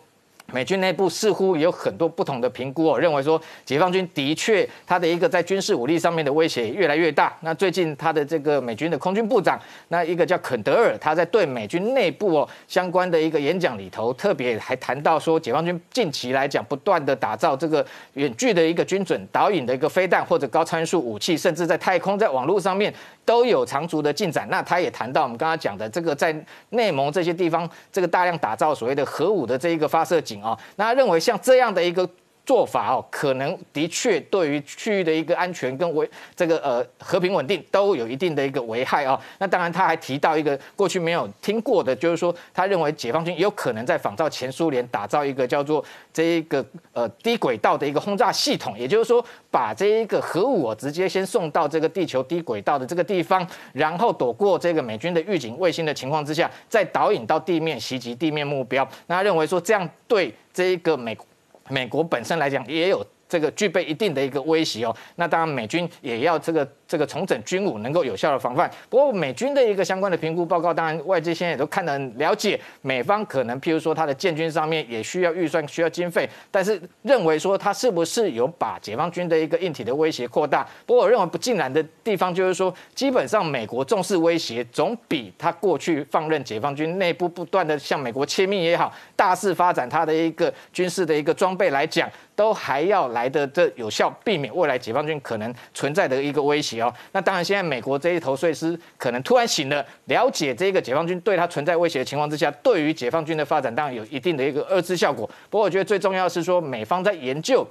美军内部似乎有很多不同的评估哦，认为说解放军的确他的一个在军事武力上面的威胁越来越大。那最近他的这个美军的空军部长，那一个叫肯德尔，他在对美军内部哦相关的一个演讲里头，特别还谈到说，解放军近期来讲不断的打造这个远距的一个军准导引的一个飞弹或者高参数武器，甚至在太空在网络上面。都有长足的进展。那他也谈到我们刚刚讲的这个在内蒙这些地方，这个大量打造所谓的核武的这一个发射井啊，那他认为像这样的一个。做法哦，可能的确对于区域的一个安全跟危这个呃和平稳定都有一定的一个危害哦。那当然他还提到一个过去没有听过的，就是说他认为解放军有可能在仿照前苏联打造一个叫做这一个呃低轨道的一个轰炸系统，也就是说把这一个核武直接先送到这个地球低轨道的这个地方，然后躲过这个美军的预警卫星的情况之下，再导引到地面袭击地面目标。那他认为说这样对这一个美。美国本身来讲也有这个具备一定的一个威胁哦，那当然美军也要这个这个重整军武能够有效的防范。不过美军的一个相关的评估报告，当然外界现在也都看得很了解，美方可能譬如说它的建军上面也需要预算、需要经费，但是认为说它是不是有把解放军的一个硬体的威胁扩大？不过我认为不尽然的地方就是说，基本上美国重视威胁，总比他过去放任解放军内部不断的向美国切密也好，大肆发展他的一个军事的一个装备来讲。都还要来的这有效避免未来解放军可能存在的一个威胁哦。那当然，现在美国这一头碎师可能突然醒了，了解这个解放军对他存在威胁的情况之下，对于解放军的发展当然有一定的一个遏制效果。不过，我觉得最重要是说，美方在研究。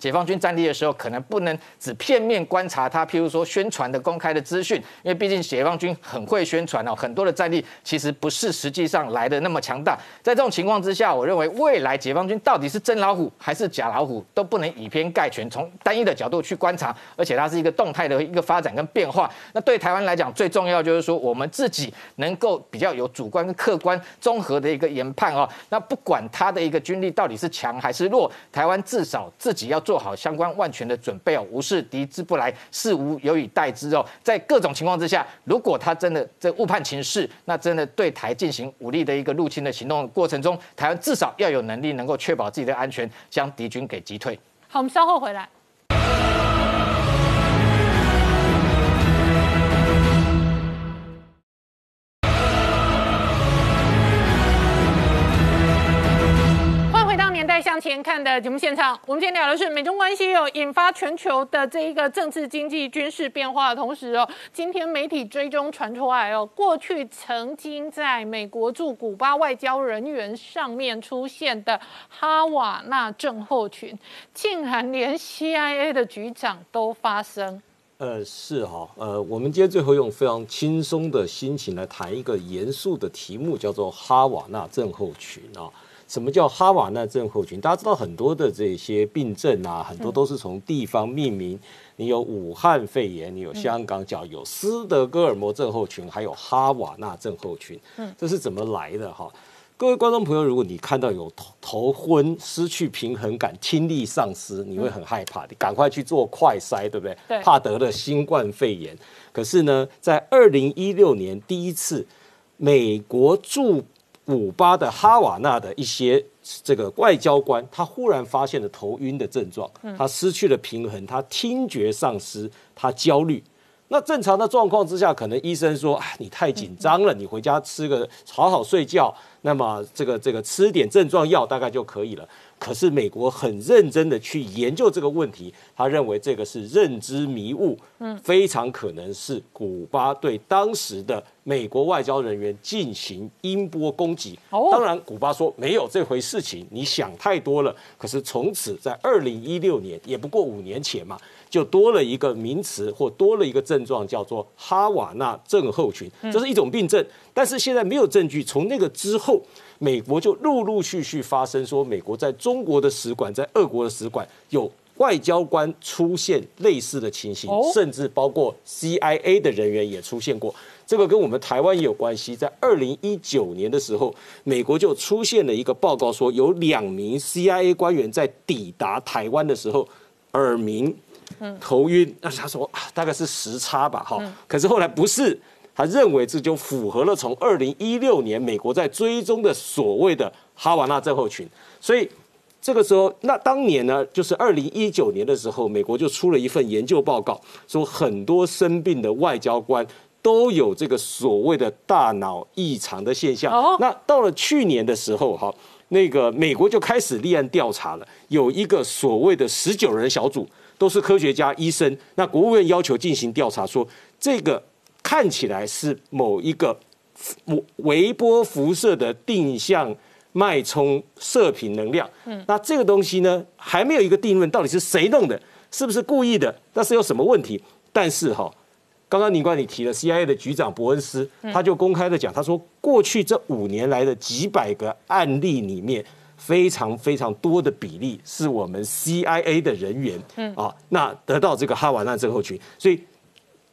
解放军战力的时候，可能不能只片面观察它，譬如说宣传的公开的资讯，因为毕竟解放军很会宣传哦，很多的战力其实不是实际上来的那么强大。在这种情况之下，我认为未来解放军到底是真老虎还是假老虎，都不能以偏概全，从单一的角度去观察，而且它是一个动态的一个发展跟变化。那对台湾来讲，最重要就是说我们自己能够比较有主观跟客观综合的一个研判哦。那不管它的一个军力到底是强还是弱，台湾至少自己要。做好相关万全的准备哦，无事敌之不来，事无有以待之哦。在各种情况之下，如果他真的这误判情势，那真的对台进行武力的一个入侵的行动过程中，台湾至少要有能力能够确保自己的安全，将敌军给击退。好，我们稍后回来。向前看的节目现场，我们今天聊的是美中关系有引发全球的这一个政治、经济、军事变化的同时哦，今天媒体追踪传出来哦，过去曾经在美国驻古巴外交人员上面出现的哈瓦那症候群，竟然连 CIA 的局长都发生。呃，是哈，呃，我们今天最后用非常轻松的心情来谈一个严肃的题目，叫做哈瓦那症候群啊。什么叫哈瓦那症候群？大家知道很多的这些病症啊，很多都是从地方命名。你有武汉肺炎，你有香港脚，有斯德哥尔摩症候群，还有哈瓦那症候群。嗯，这是怎么来的哈？各位观众朋友，如果你看到有头头昏、失去平衡感、听力丧失，你会很害怕，你赶快去做快筛，对不对？对，怕得了新冠肺炎。可是呢，在二零一六年第一次，美国驻古巴的哈瓦那的一些这个外交官，他忽然发现了头晕的症状，他失去了平衡，他听觉丧失，他焦虑。那正常的状况之下，可能医生说：“啊，你太紧张了，你回家吃个好好睡觉，那么这个这个吃点症状药大概就可以了。”可是美国很认真的去研究这个问题，他认为这个是认知迷雾，嗯，非常可能是古巴对当时的美国外交人员进行音波攻击。哦，当然古巴说没有这回事情，你想太多了。可是从此在二零一六年，也不过五年前嘛。就多了一个名词或多了一个症状，叫做哈瓦那症候群，这是一种病症。但是现在没有证据。从那个之后，美国就陆陆续续发生说，美国在中国的使馆、在俄国的使馆有外交官出现类似的情形，甚至包括 CIA 的人员也出现过。这个跟我们台湾也有关系。在二零一九年的时候，美国就出现了一个报告，说有两名 CIA 官员在抵达台湾的时候耳鸣。头晕，那他说大概是时差吧，哈。可是后来不是，他认为这就符合了从二零一六年美国在追踪的所谓的哈瓦那症候群。所以这个时候，那当年呢，就是二零一九年的时候，美国就出了一份研究报告，说很多生病的外交官都有这个所谓的大脑异常的现象。那到了去年的时候，哈，那个美国就开始立案调查了，有一个所谓的十九人小组。都是科学家、医生。那国务院要求进行调查，说这个看起来是某一个微波辐射的定向脉冲射频能量。嗯，那这个东西呢，还没有一个定论，到底是谁弄的？是不是故意的？那是有什么问题？但是哈，刚刚宁冠你提了 CIA 的局长伯恩斯，他就公开的讲，他说过去这五年来的几百个案例里面。非常非常多的比例是我们 CIA 的人员，嗯啊，那得到这个哈瓦那症候群，所以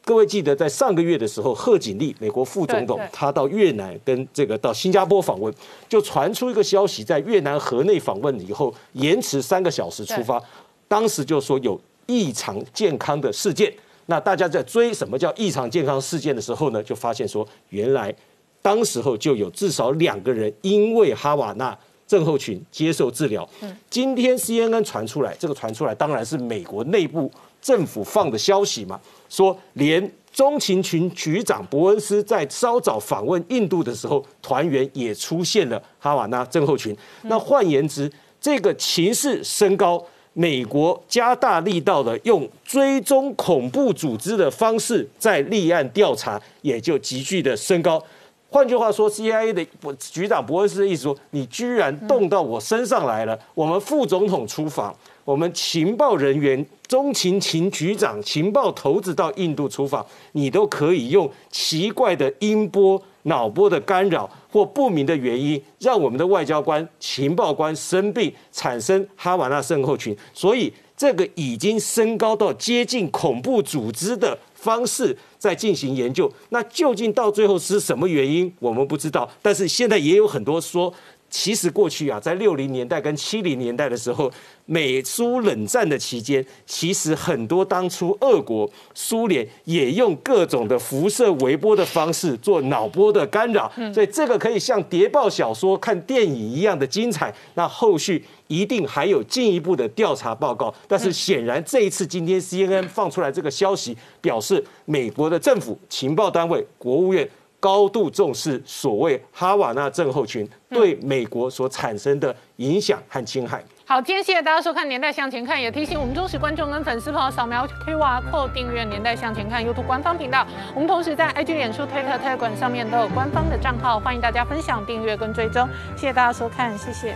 各位记得在上个月的时候，贺锦丽美国副总统他到越南跟这个到新加坡访问，就传出一个消息，在越南河内访问以后延迟三个小时出发，当时就说有异常健康的事件，那大家在追什么叫异常健康事件的时候呢，就发现说，原来当时候就有至少两个人因为哈瓦那症候群接受治疗。今天 CNN 传出来，这个传出来当然是美国内部政府放的消息嘛，说连中情局局长伯恩斯在稍早访问印度的时候，团员也出现了哈瓦那症候群。那换言之，这个情势升高。美国加大力道的用追踪恐怖组织的方式在立案调查，也就急剧的升高。换句话说，CIA 的局长伯恩斯的意思说，你居然动到我身上来了，我们副总统出访，我们情报人员、中情情局长、情报头子到印度出访，你都可以用奇怪的音波。脑波的干扰或不明的原因，让我们的外交官、情报官生病，产生哈瓦那症候群。所以，这个已经升高到接近恐怖组织的方式在进行研究。那究竟到最后是什么原因，我们不知道。但是现在也有很多说。其实过去啊，在六零年代跟七零年代的时候，美苏冷战的期间，其实很多当初俄国、苏联也用各种的辐射微波的方式做脑波的干扰，所以这个可以像谍报小说、看电影一样的精彩。那后续一定还有进一步的调查报告，但是显然这一次今天 CNN 放出来这个消息，表示美国的政府情报单位、国务院。高度重视所谓哈瓦那症候群对美国所产生的影响和侵害。好，今天谢谢大家收看《年代向前看》，也提醒我们忠实观众跟粉丝朋友扫描 QR Code 订阅《年代向前看》YouTube 官方频道。我们同时在 IG、脸书、推特、推管上面都有官方的账号，欢迎大家分享、订阅跟追踪。谢谢大家收看，谢谢。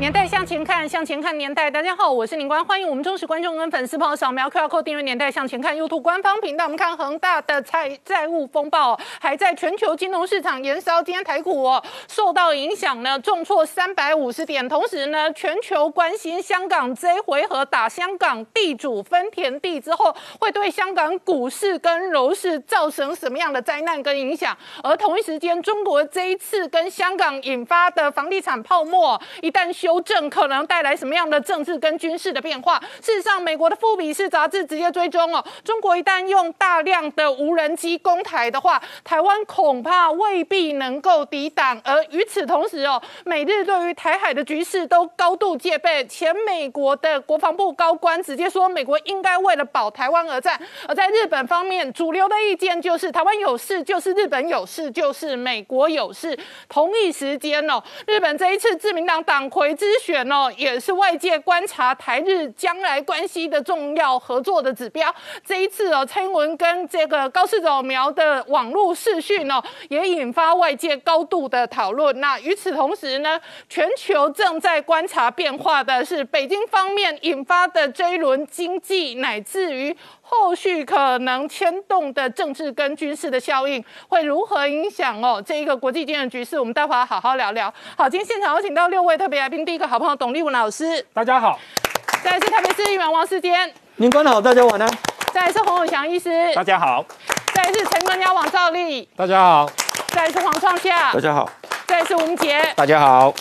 年代向前看，向前看年代。大家好，我是林官，欢迎我们忠实观众跟粉丝朋友扫描 QR Code 订阅《年代向前看》YouTube 官方频道。我们看恒大的债债务风暴还在全球金融市场燃烧，今天台股哦受到影响呢，重挫三百五十点。同时呢，全球关心香港这一回合打香港地主分田地之后，会对香港股市跟楼市造成什么样的灾难跟影响？而同一时间，中国这一次跟香港引发的房地产泡沫，一旦修。修正可能带来什么样的政治跟军事的变化？事实上，美国的《富比士》杂志直接追踪哦，中国一旦用大量的无人机攻台的话，台湾恐怕未必能够抵挡。而与此同时哦，美日对于台海的局势都高度戒备。前美国的国防部高官直接说，美国应该为了保台湾而战。而在日本方面，主流的意见就是台湾有事就是日本有事就是美国有事。同一时间哦，日本这一次自民党党魁。咨选哦，也是外界观察台日将来关系的重要合作的指标。这一次哦，蔡英文跟这个高市早苗的网络视讯哦，也引发外界高度的讨论。那与此同时呢，全球正在观察变化的是北京方面引发的这一轮经济，乃至于。后续可能牵动的政治跟军事的效应会如何影响哦？这一个国际金融局势，我们待会儿好好聊聊。好，今天现场有请到六位特别来宾，第一个好朋友董立文老师，大家好；再来是特别市议员王世坚，您官好，大家晚安；再来是洪永祥医师，大家好；再来是陈文鸟王兆立，大家好；再来是黄创夏，大家好；再来是吴杰，大家好。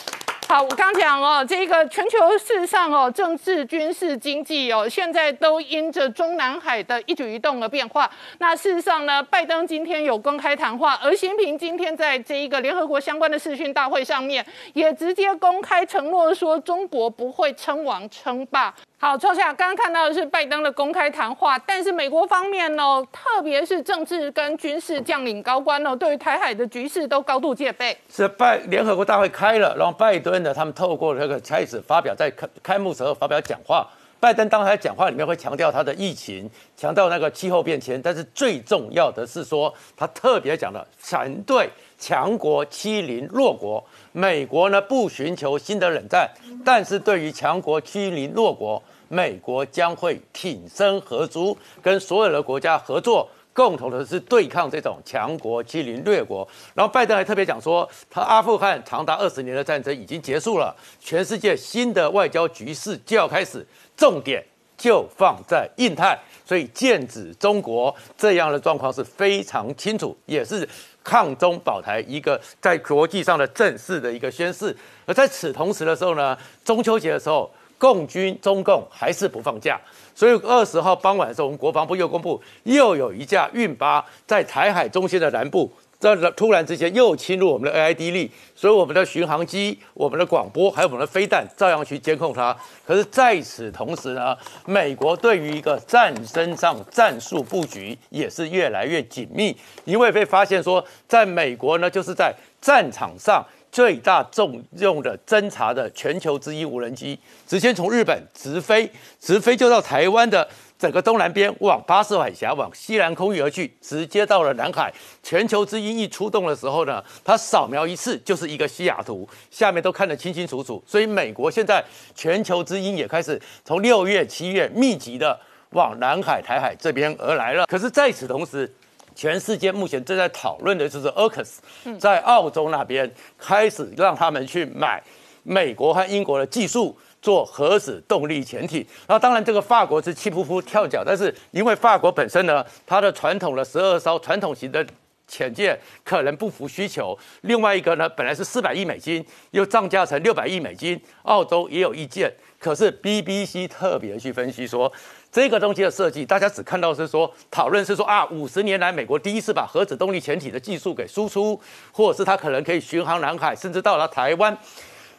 好，我刚讲哦，这个全球事实上哦，政治、军事、经济哦，现在都因着中南海的一举一动而变化。那事实上呢，拜登今天有公开谈话，而习近平今天在这一个联合国相关的视讯大会上面，也直接公开承诺说，中国不会称王称霸。好，坐下刚刚看到的是拜登的公开谈话，但是美国方面呢，特别是政治跟军事将领高官呢，对于台海的局势都高度戒备。是拜联合国大会开了，然后拜登呢，他们透过这个开始发表在开开幕时候发表讲话。拜登当他讲话里面会强调他的疫情，强调那个气候变迁，但是最重要的是说，他特别讲了反对强国欺凌弱国。美国呢不寻求新的冷战，但是对于强国欺凌弱国，美国将会挺身合租，跟所有的国家合作，共同的是对抗这种强国欺凌掠国。然后拜登还特别讲说，他阿富汗长达二十年的战争已经结束了，全世界新的外交局势就要开始，重点就放在印太，所以剑指中国这样的状况是非常清楚，也是。抗中保台一个在国际上的正式的一个宣誓，而在此同时的时候呢，中秋节的时候，共军中共还是不放假，所以二十号傍晚的时候，我们国防部又公布又有一架运八在台海中心的南部。这突然之间又侵入我们的 AID 力，所以我们的巡航机、我们的广播还有我们的飞弹照样去监控它。可是在此同时呢，美国对于一个战争上战术布局也是越来越紧密，因为被发现说，在美国呢，就是在战场上最大重用的侦察的全球之一无人机，直接从日本直飞，直飞就到台湾的。整个东南边往巴士海峡、往西南空域而去，直接到了南海。全球之鹰一出动的时候呢，它扫描一次就是一个西雅图，下面都看得清清楚楚。所以美国现在全球之鹰也开始从六月、七月密集的往南海、台海这边而来了。可是，在此同时，全世界目前正在讨论的就是 AUKUS，在澳洲那边开始让他们去买美国和英国的技术。做核子动力潜艇，然后当然这个法国是气扑扑跳脚，但是因为法国本身呢，它的传统的十二艘传统型的潜舰可能不符需求。另外一个呢，本来是四百亿美金，又涨价成六百亿美金，澳洲也有意见。可是 BBC 特别去分析说，这个东西的设计，大家只看到是说讨论是说啊，五十年来美国第一次把核子动力潜艇的技术给输出，或者是它可能可以巡航南海，甚至到了台湾。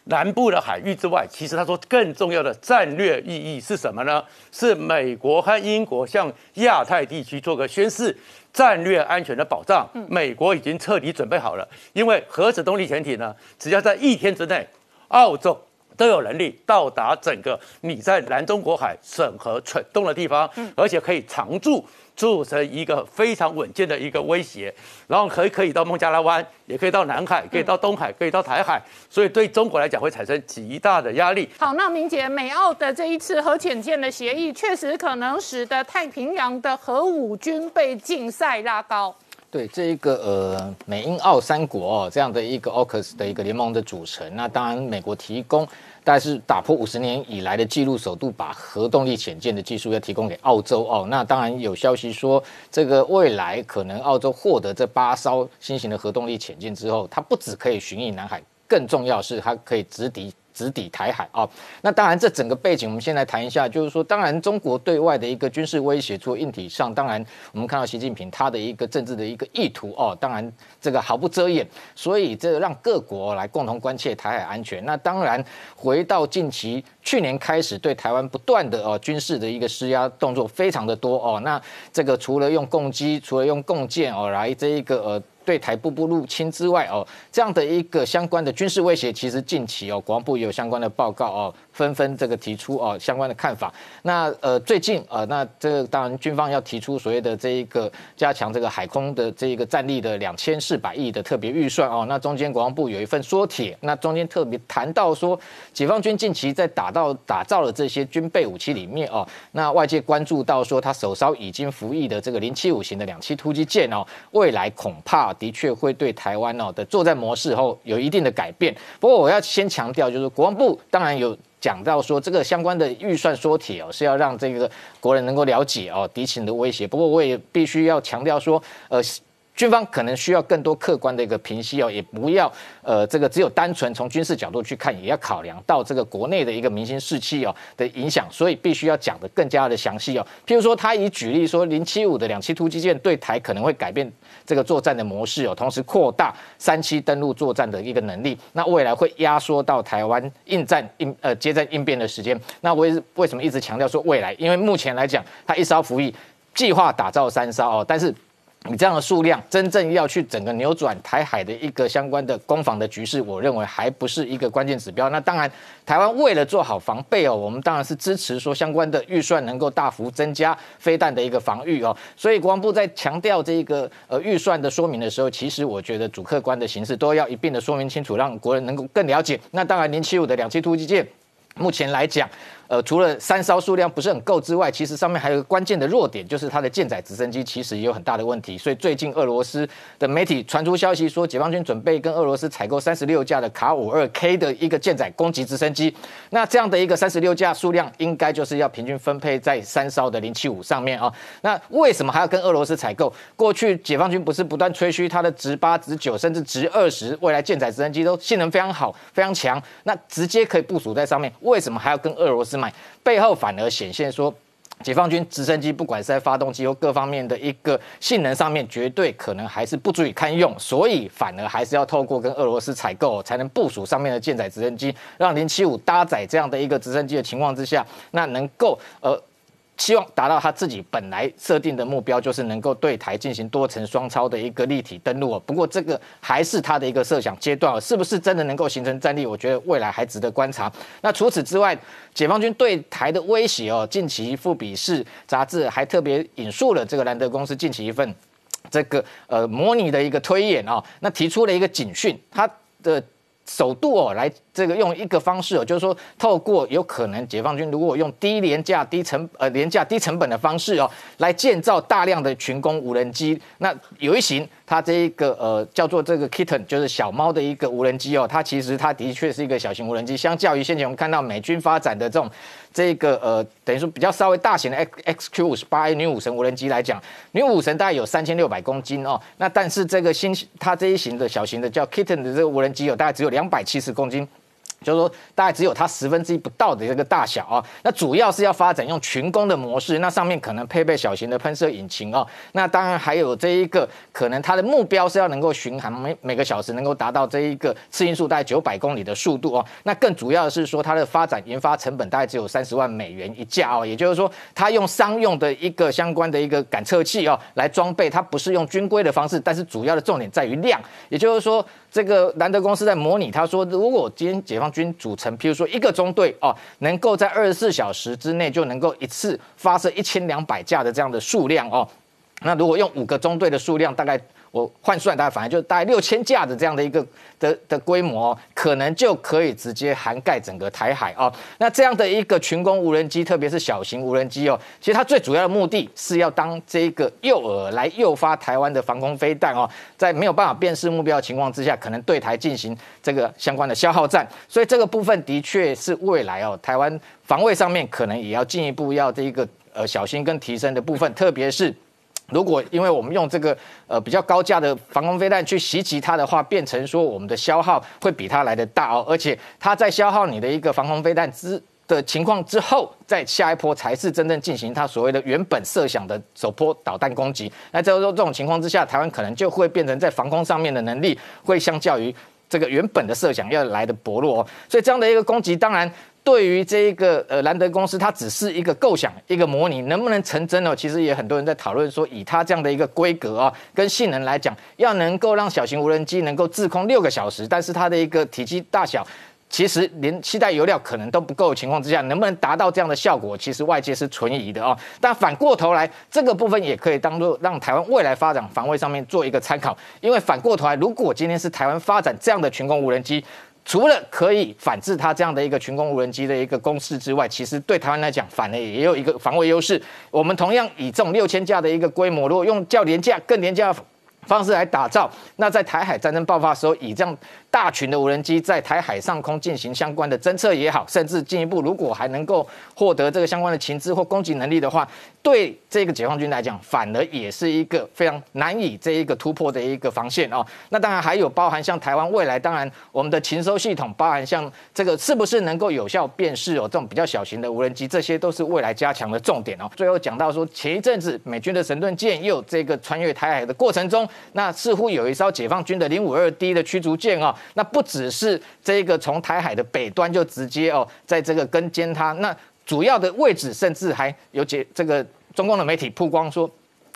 南部的海域之外，其实他说更重要的战略意义是什么呢？是美国和英国向亚太地区做个宣示，战略安全的保障。美国已经彻底准备好了，因为核子动力潜艇呢，只要在一天之内，澳洲都有能力到达整个你在南中国海审核蠢动的地方，而且可以常驻。组成一个非常稳健的一个威胁，然后可以可以到孟加拉湾，也可以到南海，可以到东海，可以到台海，所以对中国来讲会产生极大的压力。好，那明姐，美澳的这一次核潜舰的协议，确实可能使得太平洋的核武军备竞赛拉高。对这一个呃美英澳三国哦这样的一个 AUKUS 的一个联盟的组成，那当然美国提供，但是打破五十年以来的记录，首度把核动力潜舰的技术要提供给澳洲哦。那当然有消息说，这个未来可能澳洲获得这八艘新型的核动力潜舰之后，它不只可以巡弋南海，更重要是它可以直抵。直抵台海啊，那当然，这整个背景我们先来谈一下，就是说，当然中国对外的一个军事威胁，除了硬体上，当然我们看到习近平他的一个政治的一个意图哦，当然这个毫不遮掩，所以这让各国来共同关切台海安全。那当然，回到近期去年开始对台湾不断的哦军事的一个施压动作非常的多哦，那这个除了用攻击，除了用共建哦来这一个呃。对台步步入侵之外哦，这样的一个相关的军事威胁，其实近期哦，国防部也有相关的报告哦。纷纷这个提出哦相关的看法。那呃最近呃那这个当然军方要提出所谓的这一个加强这个海空的这一个战力的两千四百亿的特别预算哦。那中间国防部有一份缩帖，那中间特别谈到说，解放军近期在打到打造的这些军备武器里面哦，那外界关注到说他手上已经服役的这个零七五型的两栖突击舰哦，未来恐怕的确会对台湾哦的作战模式后有一定的改变。不过我要先强调，就是国防部当然有。讲到说这个相关的预算缩帖哦，是要让这个国人能够了解哦敌情的威胁。不过我也必须要强调说，呃，军方可能需要更多客观的一个评析哦，也不要呃这个只有单纯从军事角度去看，也要考量到这个国内的一个民心士气哦的影响，所以必须要讲得更加的详细哦。譬如说，他以举例说，零七五的两栖突击舰对台可能会改变这个作战的模式哦，同时扩大三栖登陆作战的一个能力，那未来会压缩到台湾应战应呃接战应变的时间。那为为什么一直强调说未来？因为目前来讲，它一艘服役计划打造三艘哦，但是。你这样的数量，真正要去整个扭转台海的一个相关的攻防的局势，我认为还不是一个关键指标。那当然，台湾为了做好防备哦，我们当然是支持说相关的预算能够大幅增加飞弹的一个防御哦。所以国防部在强调这个呃预算的说明的时候，其实我觉得主客观的形式都要一并的说明清楚，让国人能够更了解。那当然，零七五的两栖突击舰，目前来讲。呃，除了三艘数量不是很够之外，其实上面还有个关键的弱点，就是它的舰载直升机其实也有很大的问题。所以最近俄罗斯的媒体传出消息说，解放军准备跟俄罗斯采购三十六架的卡五二 K 的一个舰载攻击直升机。那这样的一个三十六架数量，应该就是要平均分配在三艘的零七五上面啊。那为什么还要跟俄罗斯采购？过去解放军不是不断吹嘘它的直八、直九甚至直二十未来舰载直升机都性能非常好、非常强，那直接可以部署在上面，为什么还要跟俄罗斯买？背后反而显现说，解放军直升机不管是在发动机或各方面的一个性能上面，绝对可能还是不足以堪用，所以反而还是要透过跟俄罗斯采购，才能部署上面的舰载直升机，让零七五搭载这样的一个直升机的情况之下，那能够呃。希望达到他自己本来设定的目标，就是能够对台进行多层双超的一个立体登陆。不过这个还是他的一个设想阶段，是不是真的能够形成战力？我觉得未来还值得观察。那除此之外，解放军对台的威胁哦，近期《富比士》杂志还特别引述了这个兰德公司近期一份这个呃模拟的一个推演啊，那提出了一个警讯，他的首度哦来。这个用一个方式哦，就是说透过有可能解放军如果用低廉价、低成呃廉价、低成本的方式哦，来建造大量的群攻无人机。那有一型它这一个呃叫做这个 kitten，就是小猫的一个无人机哦，它其实它的确是一个小型无人机。相较于先前我们看到美军发展的这种这个呃等于说比较稍微大型的 X XQ 五十八 A 女武神无人机来讲，女武神大概有三千六百公斤哦，那但是这个新它这一型的小型的叫 kitten 的这个无人机哦，大概只有两百七十公斤。就是说，大概只有它十分之一不到的这个大小啊。那主要是要发展用群攻的模式，那上面可能配备小型的喷射引擎哦。那当然还有这一个可能，它的目标是要能够巡航每每个小时能够达到这一个次音速大概九百公里的速度哦。那更主要的是说，它的发展研发成本大概只有三十万美元一架哦。也就是说，它用商用的一个相关的一个感测器哦来装备，它不是用军规的方式，但是主要的重点在于量。也就是说。这个兰德公司在模拟，他说，如果今天解放军组成，譬如说一个中队哦，能够在二十四小时之内就能够一次发射一千两百架的这样的数量哦，那如果用五个中队的数量，大概。我换算大概反正就大概六千架的这样的一个的的规模，可能就可以直接涵盖整个台海啊。那这样的一个群攻无人机，特别是小型无人机哦，其实它最主要的目的是要当这个诱饵来诱发台湾的防空飞弹哦，在没有办法辨识目标的情况之下，可能对台进行这个相关的消耗战。所以这个部分的确是未来哦，台湾防卫上面可能也要进一步要这一个呃小心跟提升的部分，特别是。如果因为我们用这个呃比较高价的防空飞弹去袭击它的话，变成说我们的消耗会比它来的大哦，而且它在消耗你的一个防空飞弹之的情况之后，在下一波才是真正进行它所谓的原本设想的首波导弹攻击。那这说这种情况之下，台湾可能就会变成在防空上面的能力会相较于这个原本的设想要来的薄弱哦，所以这样的一个攻击，当然。对于这一个呃兰德公司，它只是一个构想，一个模拟，能不能成真呢？其实也很多人在讨论说，以它这样的一个规格啊，跟性能来讲，要能够让小型无人机能够自空六个小时，但是它的一个体积大小，其实连期待油料可能都不够的情况之下，能不能达到这样的效果，其实外界是存疑的啊。但反过头来，这个部分也可以当做让台湾未来发展防卫上面做一个参考，因为反过头来，如果今天是台湾发展这样的群攻无人机。除了可以反制它这样的一个群攻无人机的一个攻势之外，其实对台湾来讲，反而也有一个防卫优势。我们同样以这种六千架的一个规模，如果用较廉价、更廉价的方式来打造，那在台海战争爆发的时候，以这样大群的无人机在台海上空进行相关的侦测也好，甚至进一步如果还能够获得这个相关的情资或攻击能力的话，对这个解放军来讲，反而也是一个非常难以这一个突破的一个防线哦。那当然还有包含像台湾未来，当然我们的禽收系统，包含像这个是不是能够有效辨识哦这种比较小型的无人机，这些都是未来加强的重点哦。最后讲到说，前一阵子美军的神盾舰也有这个穿越台海的过程中，那似乎有一艘解放军的零五二 D 的驱逐舰哦。那不只是这个从台海的北端就直接哦，在这个跟监它，那主要的位置甚至还有解这个中共的媒体曝光说。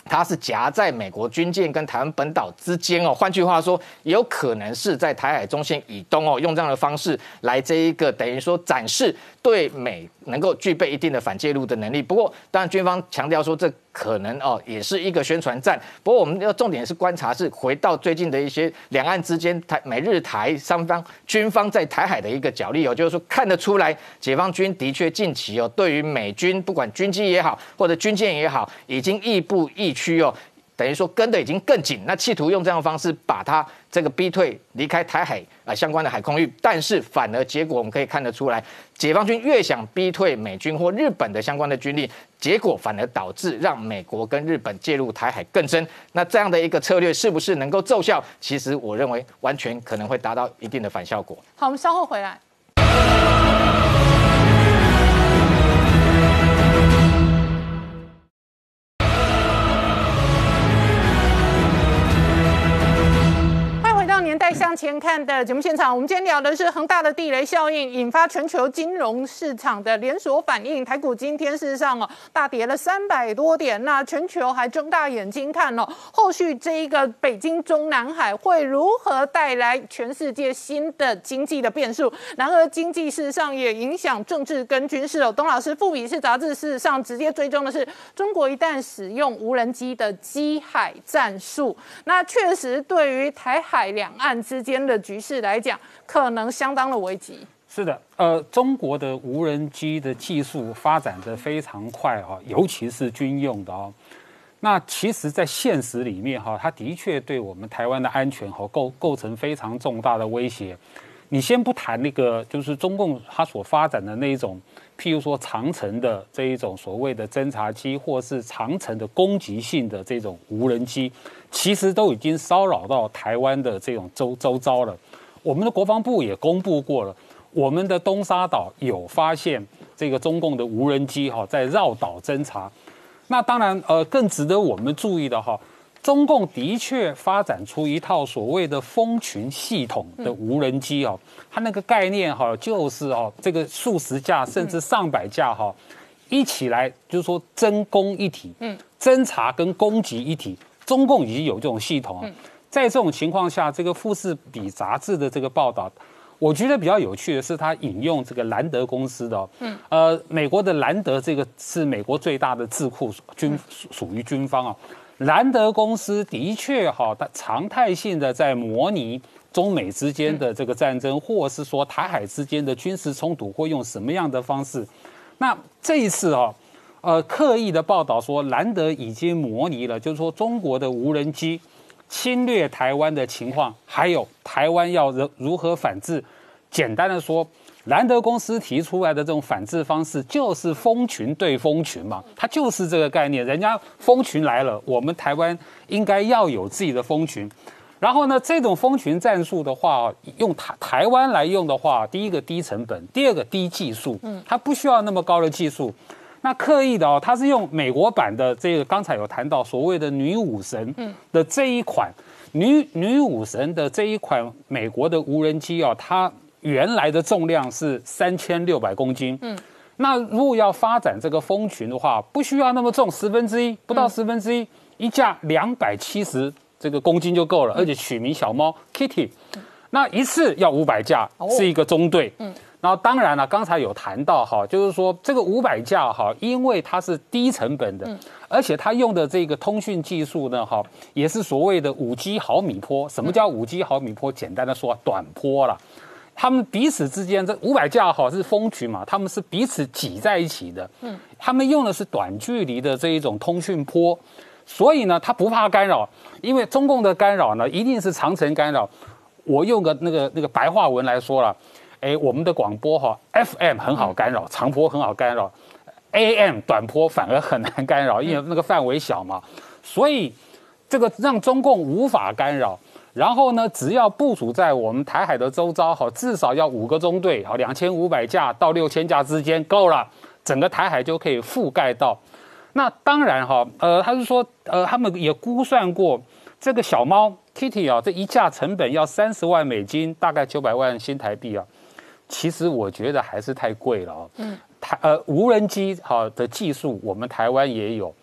它是夹在美国军舰跟台湾本岛之间哦，换句话说，有可能是在台海中线以东哦，用这样的方式来这一个等于说展示对美能够具备一定的反介入的能力。不过，当然军方强调说这可能哦也是一个宣传战。不过，我们要重点是观察是回到最近的一些两岸之间台美日台双方军方在台海的一个角力哦，就是说看得出来解放军的确近期哦对于美军不管军机也好或者军舰也好，已经亦步亦趋哦，等于说跟的已经更紧，那企图用这样的方式把它这个逼退离开台海啊相关的海空域，但是反而结果我们可以看得出来，解放军越想逼退美军或日本的相关的军力，结果反而导致让美国跟日本介入台海更深。那这样的一个策略是不是能够奏效？其实我认为完全可能会达到一定的反效果。好，我们稍后回来。年代向前看的节目现场，我们今天聊的是恒大的地雷效应引发全球金融市场的连锁反应。台股今天事实上哦大跌了三百多点，那全球还睁大眼睛看哦，后续这一个北京中南海会如何带来全世界新的经济的变数？然而经济事实上也影响政治跟军事哦。董老师，富比士杂志事实上直接追踪的是中国一旦使用无人机的机海战术，那确实对于台海两岸之间的局势来讲，可能相当的危急。是的，呃，中国的无人机的技术发展的非常快啊，尤其是军用的哦。那其实，在现实里面哈，它的确对我们台湾的安全和构构成非常重大的威胁。你先不谈那个，就是中共它所发展的那一种，譬如说长城的这一种所谓的侦察机，或是长城的攻击性的这种无人机。其实都已经骚扰到台湾的这种周周遭了。我们的国防部也公布过了，我们的东沙岛有发现这个中共的无人机哈在绕岛侦察。那当然，呃，更值得我们注意的哈，中共的确发展出一套所谓的蜂群系统的无人机哦，它那个概念哈就是哦，这个数十架甚至上百架哈一起来，就是说侦攻一体，嗯，侦查跟攻击一体。中共已经有这种系统啊，在这种情况下，这个富士比杂志的这个报道，我觉得比较有趣的是，他引用这个兰德公司的，嗯，呃，美国的兰德这个是美国最大的智库，军属于军方啊。兰德公司的确哈，它常态性的在模拟中美之间的这个战争，或是说台海之间的军事冲突会用什么样的方式。那这一次啊。呃，刻意的报道说，兰德已经模拟了，就是说中国的无人机侵略台湾的情况，还有台湾要如如何反制。简单的说，兰德公司提出来的这种反制方式，就是蜂群对蜂群嘛，它就是这个概念。人家蜂群来了，我们台湾应该要有自己的蜂群。然后呢，这种蜂群战术的话，用台台湾来用的话，第一个低成本，第二个低技术，嗯，它不需要那么高的技术。那刻意的哦，它是用美国版的这个，刚才有谈到所谓的女武神的这一款女女武神的这一款美国的无人机哦，它原来的重量是三千六百公斤。嗯，那如果要发展这个蜂群的话，不需要那么重，十分之一不到十分之一，一架两百七十这个公斤就够了，而且取名小猫 Kitty。那一次要五百架，是一个中队。嗯。然后当然了，刚才有谈到哈，就是说这个五百架哈，因为它是低成本的，而且它用的这个通讯技术呢哈，也是所谓的五 G 毫米波。什么叫五 G 毫米波？简单的说，短波了。他们彼此之间这五百架哈是蜂群嘛，他们是彼此挤在一起的。嗯，他们用的是短距离的这一种通讯波，所以呢，他不怕干扰，因为中共的干扰呢，一定是长程干扰。我用个那个那个白话文来说了，哎，我们的广播哈，FM 很好干扰，长波很好干扰，AM 短波反而很难干扰，因为那个范围小嘛，所以这个让中共无法干扰。然后呢，只要部署在我们台海的周遭，哈，至少要五个中队，好，两千五百架到六千架之间够了，整个台海就可以覆盖到。那当然哈，呃，他是说，呃，他们也估算过，这个小猫 Kitty 啊，这一架成本要三十万美金，大概九百万新台币啊。其实我觉得还是太贵了啊。嗯。台呃无人机好的技术，我们台湾也有。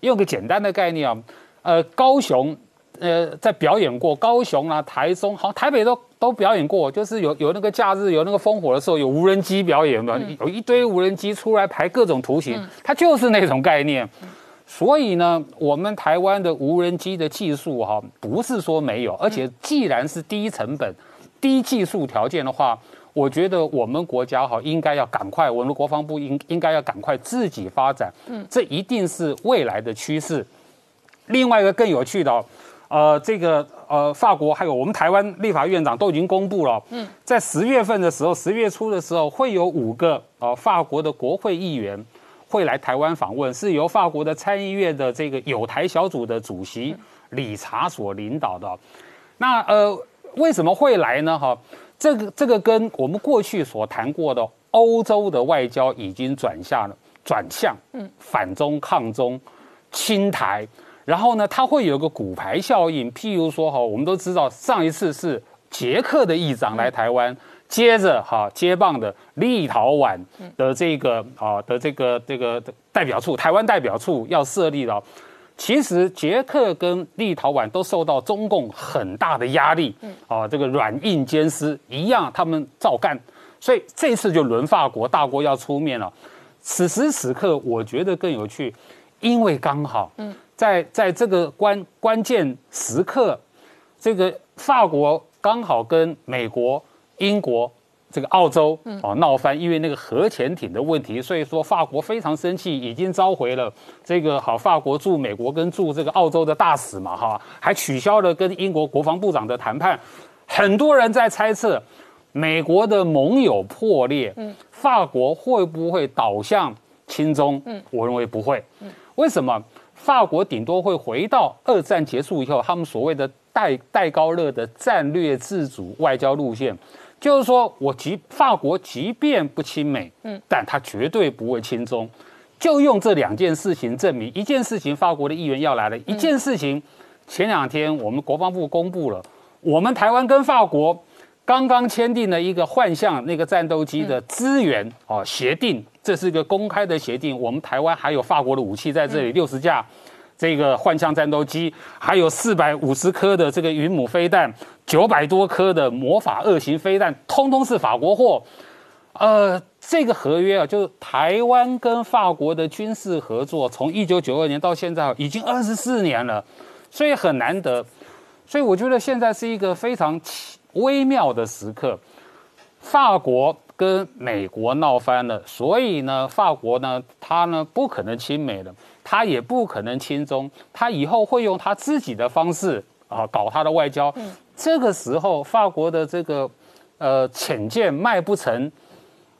用个简单的概念啊，呃，高雄。呃，在表演过高雄啊、台中，好，台北都都表演过，就是有有那个假日有那个烽火的时候，有无人机表演嘛，有一堆无人机出来排各种图形，它就是那种概念。所以呢，我们台湾的无人机的技术哈，不是说没有，而且既然是低成本、低技术条件的话，我觉得我们国家哈应该要赶快，我们国防部应应该要赶快自己发展，嗯，这一定是未来的趋势。另外一个更有趣的。呃，这个呃，法国还有我们台湾立法院长都已经公布了，嗯，在十月份的时候，十月初的时候，会有五个呃法国的国会议员会来台湾访问，是由法国的参议院的这个有台小组的主席理查所领导的。那呃，为什么会来呢？哈，这个这个跟我们过去所谈过的欧洲的外交已经转向了，转向，嗯，反中抗中，亲台。然后呢，它会有个骨牌效应。譬如说哈，我们都知道上一次是捷克的议长来台湾，接着哈接棒的立陶宛的这个啊的这个这个代表处，台湾代表处要设立了。其实捷克跟立陶宛都受到中共很大的压力，啊，这个软硬兼施一样，他们照干。所以这次就轮法国大国要出面了。此时此刻，我觉得更有趣，因为刚好，嗯。在在这个关关键时刻，这个法国刚好跟美国、英国、这个澳洲哦闹翻，因为那个核潜艇的问题，所以说法国非常生气，已经召回了这个好法国驻美国跟驻这个澳洲的大使嘛哈，还取消了跟英国国防部长的谈判。很多人在猜测，美国的盟友破裂，嗯，法国会不会倒向亲中？嗯，我认为不会。嗯，为什么？法国顶多会回到二战结束以后，他们所谓的戴戴高乐的战略自主外交路线，就是说我即法国即便不亲美，嗯，但他绝对不会亲中，就用这两件事情证明一件事情，法国的议员要来了，一件事情，前两天我们国防部公布了，我们台湾跟法国刚刚签订了一个幻象那个战斗机的资源哦协定。这是一个公开的协定，我们台湾还有法国的武器在这里，六十架这个幻象战斗机，还有四百五十颗的这个云母飞弹，九百多颗的魔法二型飞弹，通通是法国货。呃，这个合约啊，就是台湾跟法国的军事合作，从一九九二年到现在已经二十四年了，所以很难得。所以我觉得现在是一个非常微妙的时刻，法国。跟美国闹翻了，所以呢，法国呢，他呢不可能亲美了，他也不可能亲中，他以后会用他自己的方式啊搞他的外交。这个时候，法国的这个呃浅见卖不成，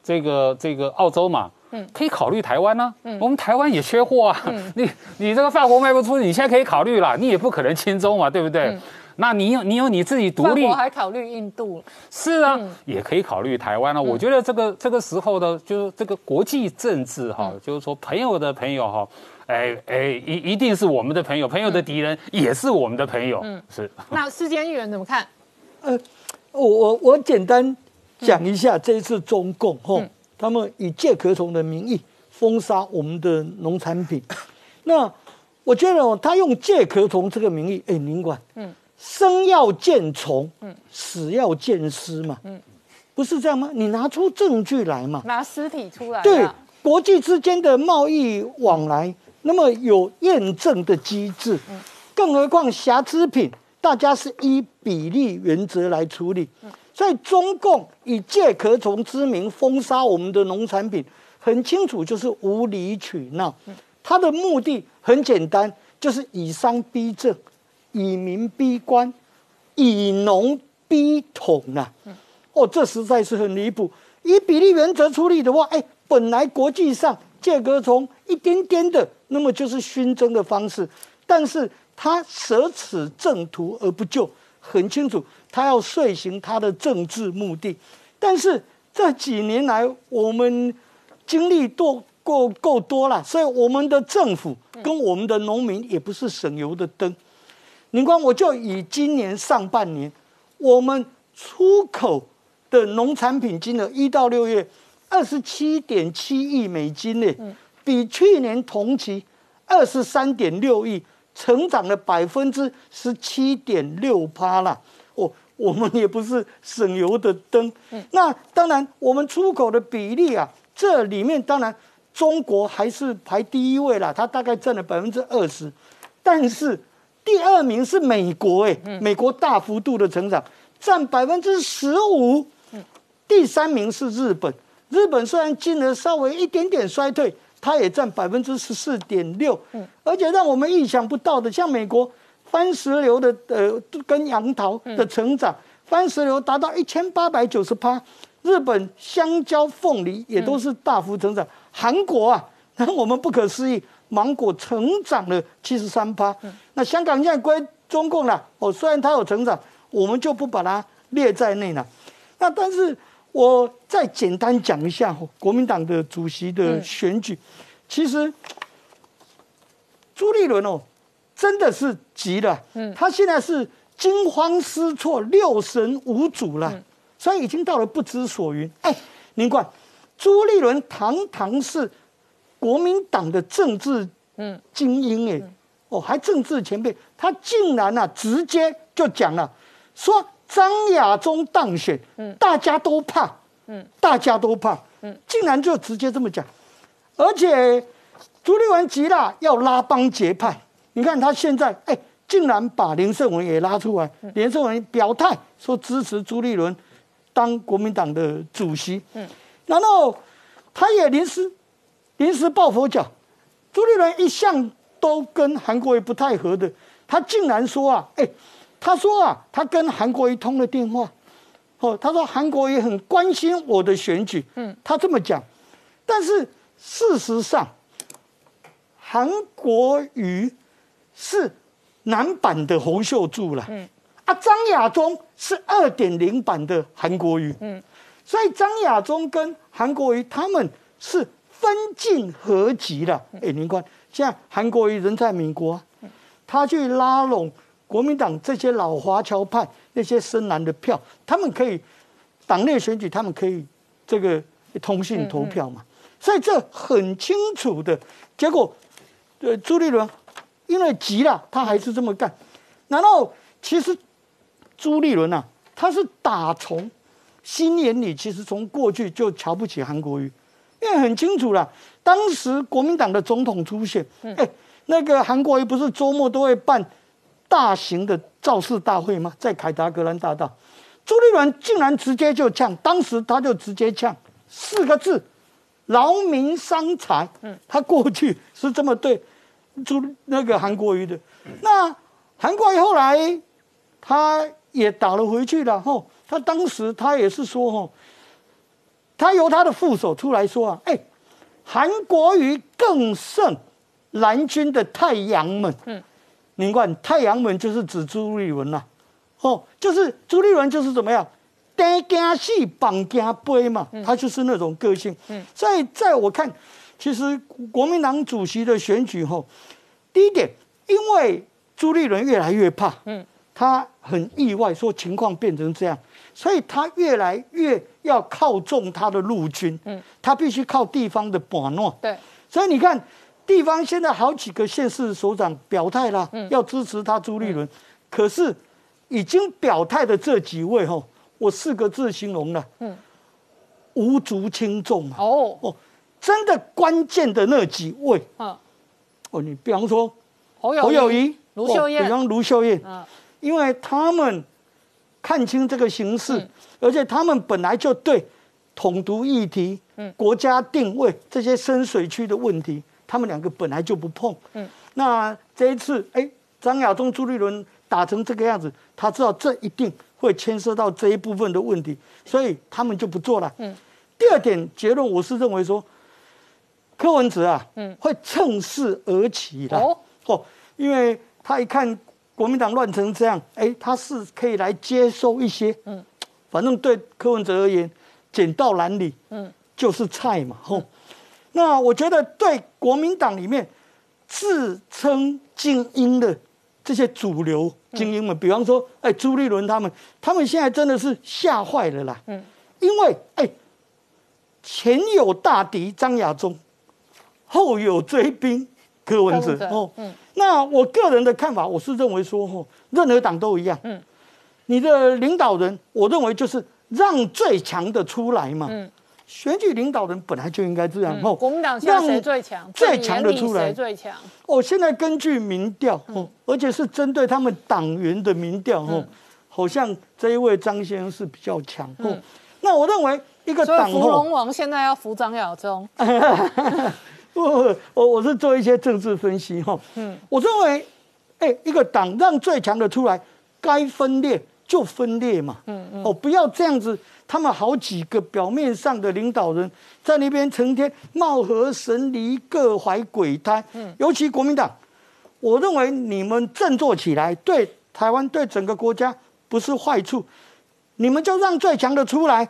这个这个澳洲嘛，嗯，可以考虑台湾呢。嗯，我们台湾也缺货啊。嗯，你你这个法国卖不出，你现在可以考虑了，你也不可能亲中嘛，对不对？那你有你有你自己独立，我还考虑印度，是啊，也可以考虑台湾了。我觉得这个这个时候的，就是这个国际政治哈，就是说朋友的朋友哈，哎哎，一一定是我们的朋友，朋友的敌人也是我们的朋友。嗯，是。那世间议员怎么看？呃，我我我简单讲一下这一次中共哈，他们以借壳虫的名义封杀我们的农产品。那我觉得他用借壳虫这个名义，哎，您管，嗯。生要见虫，嗯，死要见尸嘛，嗯，不是这样吗？你拿出证据来嘛，拿尸体出来。对，国际之间的贸易往来，那么有验证的机制，嗯，更何况瑕疵品，大家是依比例原则来处理。所以中共以借壳虫之名封杀我们的农产品，很清楚就是无理取闹。他的目的很简单，就是以商逼政。以民逼官，以农逼统啊，哦，这实在是很离谱。以比例原则处理的话，哎，本来国际上借壳从一点点的，那么就是熏蒸的方式，但是他舍此正途而不救，很清楚他要遂行他的政治目的。但是这几年来，我们经历多够够多了，所以我们的政府跟我们的农民也不是省油的灯。你光我就以今年上半年，我们出口的农产品金额一到六月二十七点七亿美金呢，比去年同期二十三点六亿，成长了百分之十七点六趴啦。哦，我们也不是省油的灯。那当然，我们出口的比例啊，这里面当然中国还是排第一位啦，它大概占了百分之二十，但是。第二名是美国，哎，美国大幅度的成长，占百分之十五。第三名是日本，日本虽然金额稍微一点点衰退，它也占百分之十四点六。而且让我们意想不到的，像美国番石榴的呃跟杨桃的成长，番石榴达到一千八百九十趴，日本香蕉、凤梨也都是大幅成长。韩国啊，让我们不可思议。芒果成长了七十三趴，那香港现在归中共了哦，虽然它有成长，我们就不把它列在内了。那但是我再简单讲一下国民党的主席的选举，其实朱立伦哦真的是急了，嗯，他现在是惊慌失措、六神无主了，所以已经到了不知所云。哎，您看朱立伦堂堂是。国民党的政治精英哎，哦，还政治前辈，他竟然啊直接就讲了，说张亚中当选，大家都怕，大家都怕，竟然就直接这么讲，而且朱立文急了，要拉帮结派。你看他现在哎，竟然把林胜文也拉出来，林胜文表态说支持朱立伦当国民党的主席，然后他也临时。临时抱佛脚，朱立伦一向都跟韩国瑜不太合的，他竟然说啊，哎，他说啊，他跟韩国瑜通了电话，哦，他说韩国瑜很关心我的选举，嗯，他这么讲，但是事实上，韩国瑜是男版的洪秀柱了，嗯，啊，张亚中是二点零版的韩国瑜，嗯，所以张亚中跟韩国瑜他们是。分进合集了，哎，您看，现在韩国瑜人在美国，他去拉拢国民党这些老华侨派那些深蓝的票，他们可以党内选举，他们可以这个通信投票嘛，所以这很清楚的结果。呃，朱立伦因为急了，他还是这么干。然后其实朱立伦啊，他是打从心眼里，其实从过去就瞧不起韩国瑜。因为很清楚了，当时国民党的总统出现，哎，那个韩国瑜不是周末都会办大型的造势大会吗？在凯达格兰大道，朱立伦竟然直接就呛，当时他就直接呛四个字：劳民伤财。嗯，他过去是这么对朱那个韩国瑜的。那韩国瑜后来他也打了回去了，吼，他当时他也是说，吼。他由他的副手出来说啊，哎，韩国瑜更胜蓝军的太阳门。嗯，你看太阳门就是指朱立伦呐，哦，就是朱立伦就是怎么样，单惊戏绑惊杯嘛，他就是那种个性。嗯，所以在我看，其实国民党主席的选举后，第一点，因为朱立伦越来越怕，嗯，他很意外说情况变成这样。所以他越来越要靠重他的陆军，嗯，他必须靠地方的把诺，对。所以你看，地方现在好几个县市首长表态了，要支持他朱立伦。可是已经表态的这几位，哈，我四个字形容了，嗯，无足轻重哦。哦，真的关键的那几位，嗯，哦，你比方说侯友谊、卢秀燕，比方卢秀燕，嗯，因为他们。看清这个形势，而且他们本来就对统独议题、国家定位这些深水区的问题，他们两个本来就不碰。嗯，那这一次，哎，张亚中、朱立伦打成这个样子，他知道这一定会牵涉到这一部分的问题，所以他们就不做了。嗯，第二点结论，我是认为说，柯文哲啊，嗯，会趁势而起的。哦，哦，因为他一看国民党乱成这样，哎，他是可以来接收一些，嗯，反正对柯文哲而言，捡到篮里，嗯，就是菜嘛，吼。那我觉得对国民党里面自称精英的这些主流精英们，比方说，哎，朱立伦他们，他们现在真的是吓坏了啦。嗯，因为哎，前有大敌张亚中，后有追兵柯文哲。哦，嗯。那我个人的看法，我是认为说，哦，任何党都一样。嗯。你的领导人，我认为就是让最强的出来嘛。嗯。选举领导人本来就应该这样哦。国民党现在谁最强？最强的出来谁最强？哦，现在根据民调哦，而且是针对他们党员的民调哦，好像这一位张先生是比较强哦。那我认为一个党扶龙王现在要扶张亚中。我我我是做一些政治分析哈。嗯，我认为，哎，一个党让最强的出来，该分裂就分裂嘛。嗯嗯。哦，不要这样子。他们好几个表面上的领导人，在那边成天貌合神离、各怀鬼胎。嗯，尤其国民党，我认为你们振作起来，对台湾、对整个国家不是坏处。你们就让最强的出来，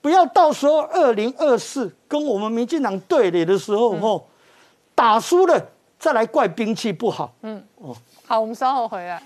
不要到时候二零二四跟我们民进党对垒的时候，哦，打输了再来怪兵器不好。嗯，哦，好，我们稍后回来。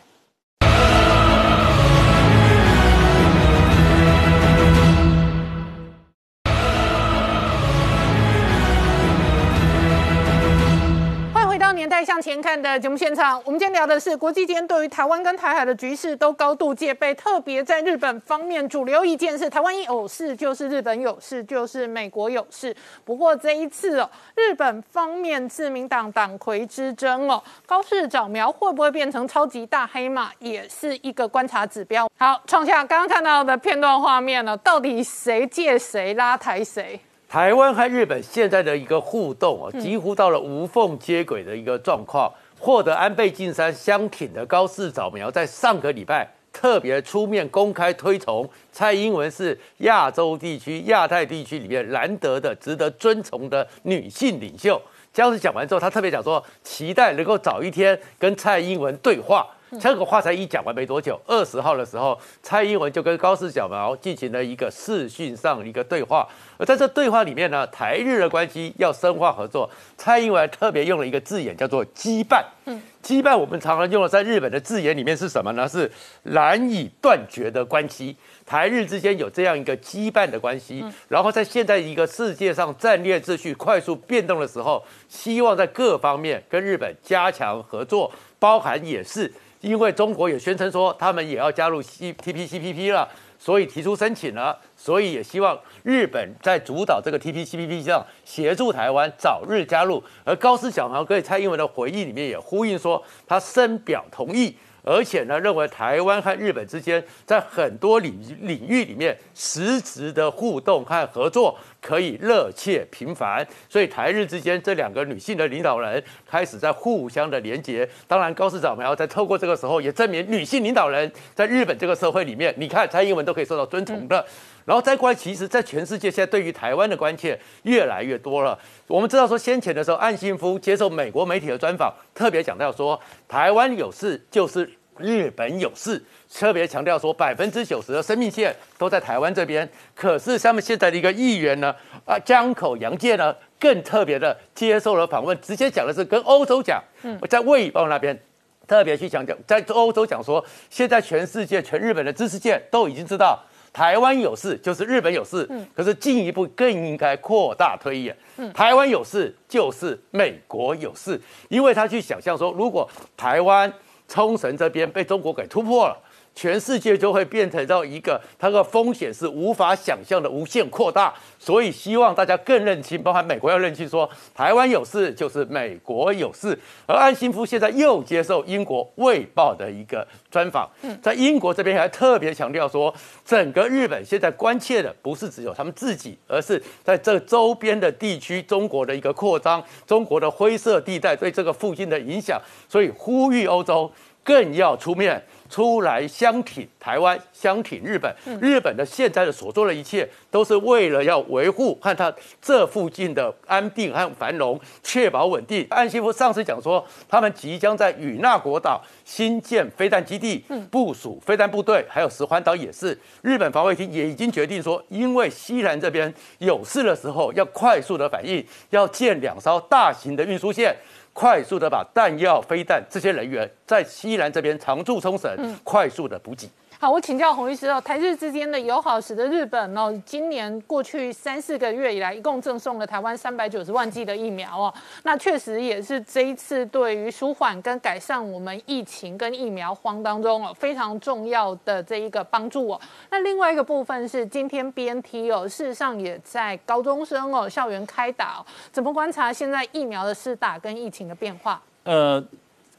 看的节目现场，我们今天聊的是国际间对于台湾跟台海的局势都高度戒备，特别在日本方面，主流意见是台湾一有事就是日本有事，就是美国有事。不过这一次哦，日本方面自民党党魁之争哦，高市早苗会不会变成超级大黑马，也是一个观察指标。好，创下刚刚看到的片段画面了，到底谁借谁拉抬谁？台湾和日本现在的一个互动啊，几乎到了无缝接轨的一个状况。获得安倍晋三相挺的高市早苗，在上个礼拜特别出面公开推崇蔡英文是亚洲地区、亚太地区里面难得的、值得尊崇的女性领袖。这样子讲完之后，他特别讲说，期待能够早一天跟蔡英文对话。这个话才一讲完没多久，二十号的时候，蔡英文就跟高市小毛进行了一个视讯上一个对话。而在这对话里面呢，台日的关系要深化合作，蔡英文特别用了一个字眼，叫做羁绊。嗯，羁绊我们常常用的在日本的字眼里面是什么呢？是难以断绝的关系。台日之间有这样一个羁绊的关系，然后在现在一个世界上战略秩序快速变动的时候，希望在各方面跟日本加强合作，包含也是。因为中国也宣称说他们也要加入 C T P C P P 了，所以提出申请了，所以也希望日本在主导这个 T P C P P 上协助台湾早日加入。而高斯小毛对蔡英文的回忆里面也呼应说，他深表同意。而且呢，认为台湾和日本之间在很多领领域里面实质的互动和合作可以热切频繁，所以台日之间这两个女性的领导人开始在互相的连接。当然，高市长们要在透过这个时候也证明女性领导人在日本这个社会里面，你看蔡英文都可以受到尊崇的。然后再过来，其实，在全世界现在对于台湾的关切越来越多了。我们知道说，先前的时候，岸信夫接受美国媒体的专访，特别强调说，台湾有事就是日本有事，特别强调说，百分之九十的生命线都在台湾这边。可是，他们现在的一个议员呢，啊，江口洋介呢，更特别的接受了访问，直接讲的是跟欧洲讲，嗯在卫报那边特别去强调，在欧洲讲说，现在全世界、全日本的知识界都已经知道。台湾有事就是日本有事，可是进一步更应该扩大推演。台湾有事就是美国有事，因为他去想象说，如果台湾冲绳这边被中国给突破了。全世界就会变成到一个，它的风险是无法想象的无限扩大，所以希望大家更认清，包含美国要认清，说台湾有事就是美国有事。而安心夫现在又接受英国《卫报》的一个专访，在英国这边还特别强调说，整个日本现在关切的不是只有他们自己，而是在这周边的地区，中国的一个扩张，中国的灰色地带对这个附近的影响，所以呼吁欧洲。更要出面。出来相挺台湾，相挺日本。日本的现在的所做的一切，都是为了要维护和他这附近的安定和繁荣，确保稳定。安西夫上次讲说，他们即将在与那国岛新建飞弹基地，部署飞弹部队，还有石环岛也是。日本防卫厅也已经决定说，因为西南这边有事的时候，要快速的反应，要建两艘大型的运输线。快速的把弹药、飞弹这些人员在西南这边常驻冲绳，快速的补给。好，我请教洪律师哦，台日之间的友好使得日本哦，今年过去三四个月以来，一共赠送了台湾三百九十万剂的疫苗哦，那确实也是这一次对于舒缓跟改善我们疫情跟疫苗荒当中哦非常重要的这一个帮助哦。那另外一个部分是今天 BNT 哦，事实上也在高中生哦校园开打，哦怎么观察现在疫苗的施打跟疫情的变化？呃。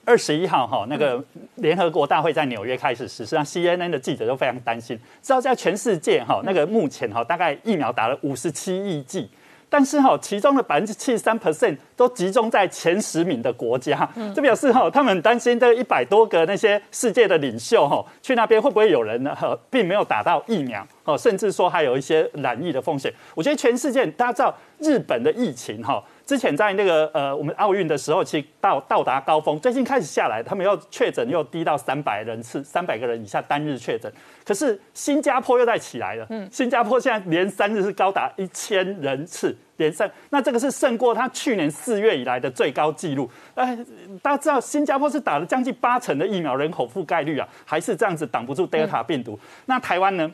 二十一号哈，那个联合国大会在纽约开始实施，让 CNN 的记者都非常担心。知道在全世界哈，那个目前哈大概疫苗打了五十七亿剂，但是哈其中的百分之七十三 percent 都集中在前十名的国家，这表示哈他们担心这一百多个那些世界的领袖哈去那边会不会有人呢？并没有打到疫苗哦，甚至说还有一些染疫的风险。我觉得全世界大家知道日本的疫情哈。之前在那个呃，我们奥运的时候，其实到到达高峰，最近开始下来，他们又确诊又低到三百人次，三百个人以下单日确诊。可是新加坡又在起来了，嗯，新加坡现在连三日是高达一千人次，连胜，那这个是胜过他去年四月以来的最高纪录。哎，大家知道新加坡是打了将近八成的疫苗，人口覆盖率啊，还是这样子挡不住 Delta 病毒。那台湾呢？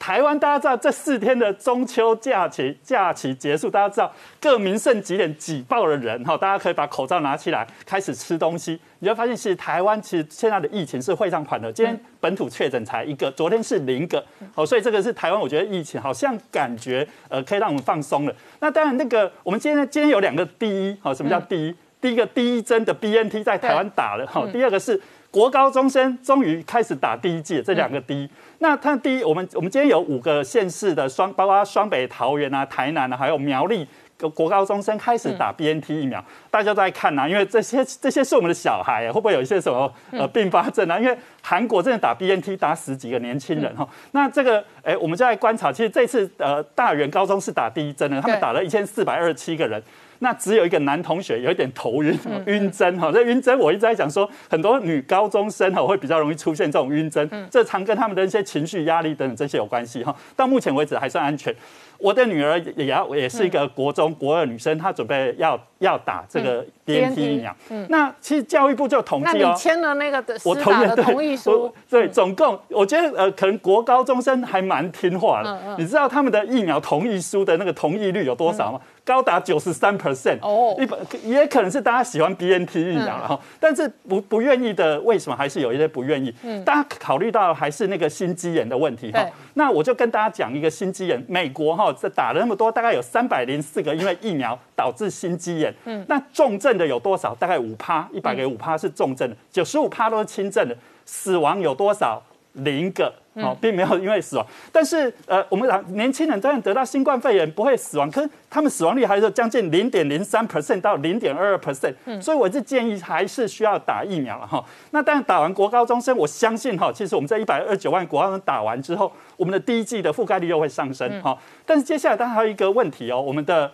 台湾大家知道，这四天的中秋假期假期结束，大家知道各名胜几点挤爆了人哈，大家可以把口罩拿起来开始吃东西，你就发现其实台湾其实现在的疫情是非常缓的，今天本土确诊才一个，昨天是零个，好，所以这个是台湾我觉得疫情好像感觉呃可以让我们放松了。那当然那个我们今天今天有两个第一，好，什么叫第一？第一个第一针的 BNT 在台湾打了，好，第二个是。国高中生终于开始打第一剂，这两个第一。那它第一，我们我们今天有五个县市的双，包括双北、桃园啊、台南啊，还有苗栗，国高中生开始打 BNT 疫苗，大家都在看呐，因为这些这些是我们的小孩，会不会有一些什么呃并发症啊？因为韩国真的打 BNT 打十几个年轻人哈。那这个哎，我们就在观察，其实这次呃大园高中是打第一针的，他们打了一千四百二十七个人。那只有一个男同学有一点头晕，晕针哈。这晕针我一直在讲说，很多女高中生哈会比较容易出现这种晕针，这常跟他们的一些情绪压力等等这些有关系哈。到目前为止还算安全。我的女儿也要也是一个国中国二女生，她准备要要打这个 BNT 疫苗。那其实教育部就统计哦，签了那个的我同意同意书，对，总共我觉得呃，可能国高中生还蛮听话的。你知道他们的疫苗同意书的那个同意率有多少吗？高达九十三 percent 哦，一百也可能是大家喜欢 BNT 疫苗了哈，但是不不愿意的，为什么还是有一些不愿意？嗯，大家考虑到还是那个心肌炎的问题哈。那我就跟大家讲一个心肌炎，美国哈这打了那么多，大概有三百零四个因为疫苗导致心肌炎。嗯，那重症的有多少？大概五趴，一百个五趴是重症的，九十五趴都是轻症的，死亡有多少？零个。哦，并没有因为死亡，但是呃，我们讲年轻人这样得到新冠肺炎不会死亡，可是他们死亡率还是将近零点零三 percent 到零点二二 percent，所以我是建议还是需要打疫苗了哈。那当然打完国高中生，我相信哈，其实我们在一百二十九万国高生打完之后，我们的第一季的覆盖率又会上升哈。但是接下来当然还有一个问题哦，我们的。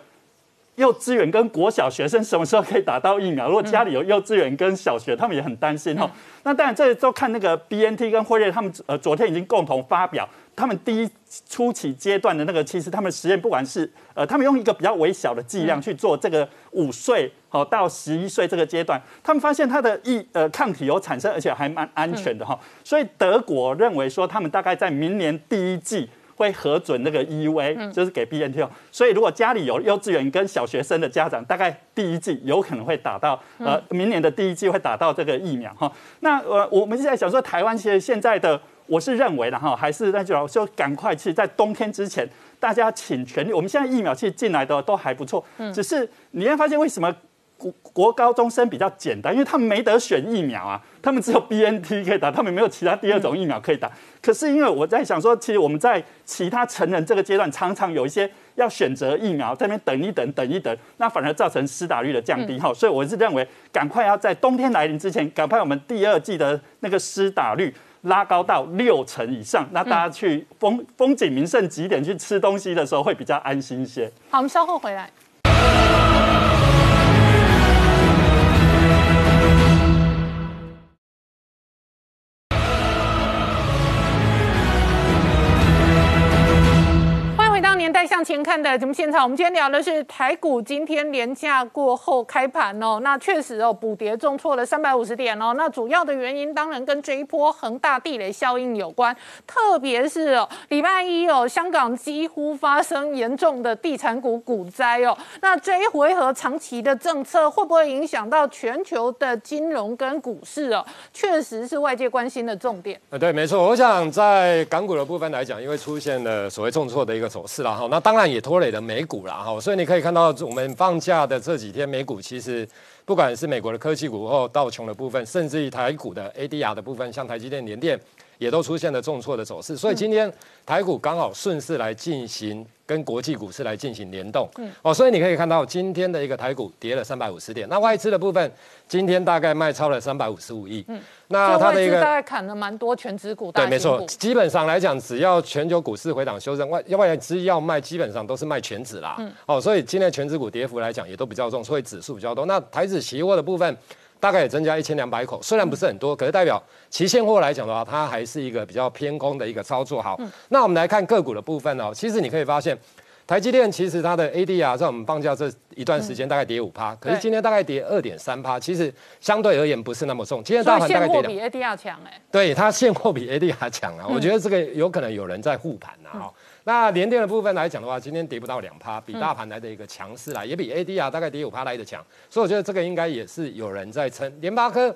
幼稚园跟国小学生什么时候可以打到疫苗？如果家里有幼稚园跟小学，他们也很担心哦。那当然，这都看那个 B N T 跟辉瑞，他们呃昨天已经共同发表，他们第一初期阶段的那个，其实他们实验不管是呃，他们用一个比较微小的剂量去做这个五岁哦到十一岁这个阶段，他们发现它的疫呃抗体有产生，而且还蛮安全的哈。所以德国认为说，他们大概在明年第一季。会核准那个 EUA，就是给 BNT 用。所以如果家里有幼稚园跟小学生的家长，大概第一季有可能会打到，呃，明年的第一季会打到这个疫苗哈。那呃，我们现在想说，台湾现现在的，我是认为的哈，还是那句话，就赶快去在冬天之前，大家请全力。我们现在疫苗其实进来的都还不错，只是你会发现为什么国国高中生比较简单，因为他们没得选疫苗啊，他们只有 B N T 可以打，他们没有其他第二种疫苗可以打。可是因为我在想说，其实我们在其他成人这个阶段，常常有一些要选择疫苗，在那边等一等，等一等，那反而造成施打率的降低哈。所以我是认为，赶快要在冬天来临之前，赶快我们第二季的那个施打率拉高到六成以上，那大家去风风景名胜景点去吃东西的时候会比较安心一些。好，我们稍后回来。年代向前看的节目现场，我们今天聊的是台股今天连假过后开盘哦，那确实哦补跌重挫了三百五十点哦，那主要的原因当然跟这一波恒大地雷效应有关，特别是哦礼拜一哦香港几乎发生严重的地产股股灾哦，那这一回合长期的政策会不会影响到全球的金融跟股市哦？确实是外界关心的重点。呃，对，没错。我想在港股的部分来讲，因为出现了所谓重挫的一个走势啦，好，那当然也拖累了美股了，哈，所以你可以看到我们放假的这几天，美股其实不管是美国的科技股或道琼的部分，甚至于台股的 ADR 的部分，像台积电、联电。也都出现了重挫的走势，所以今天台股刚好顺势来进行跟国际股市来进行联动，嗯，哦，所以你可以看到今天的一个台股跌了三百五十点，那外资的部分今天大概卖超了三百五十五亿，嗯，那它的一个大概砍了蛮多全指股，对，没错，基本上来讲，只要全球股市回档修正，外外资要卖，基本上都是卖全指啦，嗯，哦，所以今天全指股跌幅来讲也都比较重，所以指数比较多，那台指期货的部分。大概也增加一千两百口，虽然不是很多，可是代表其现货来讲的话，它还是一个比较偏空的一个操作。好，那我们来看个股的部分哦。其实你可以发现，台积电其实它的 ADR 在我们放假这一段时间大概跌五趴，可是今天大概跌二点三趴，其实相对而言不是那么重。今天大盘大概跌比 ADR 强哎。对，它现货比 ADR 强啊，我觉得这个有可能有人在护盘啊。那联电的部分来讲的话，今天跌不到两趴，比大盘来的一个强势啦，也比 ADR 大概跌五趴来的强，所以我觉得这个应该也是有人在撑。联发科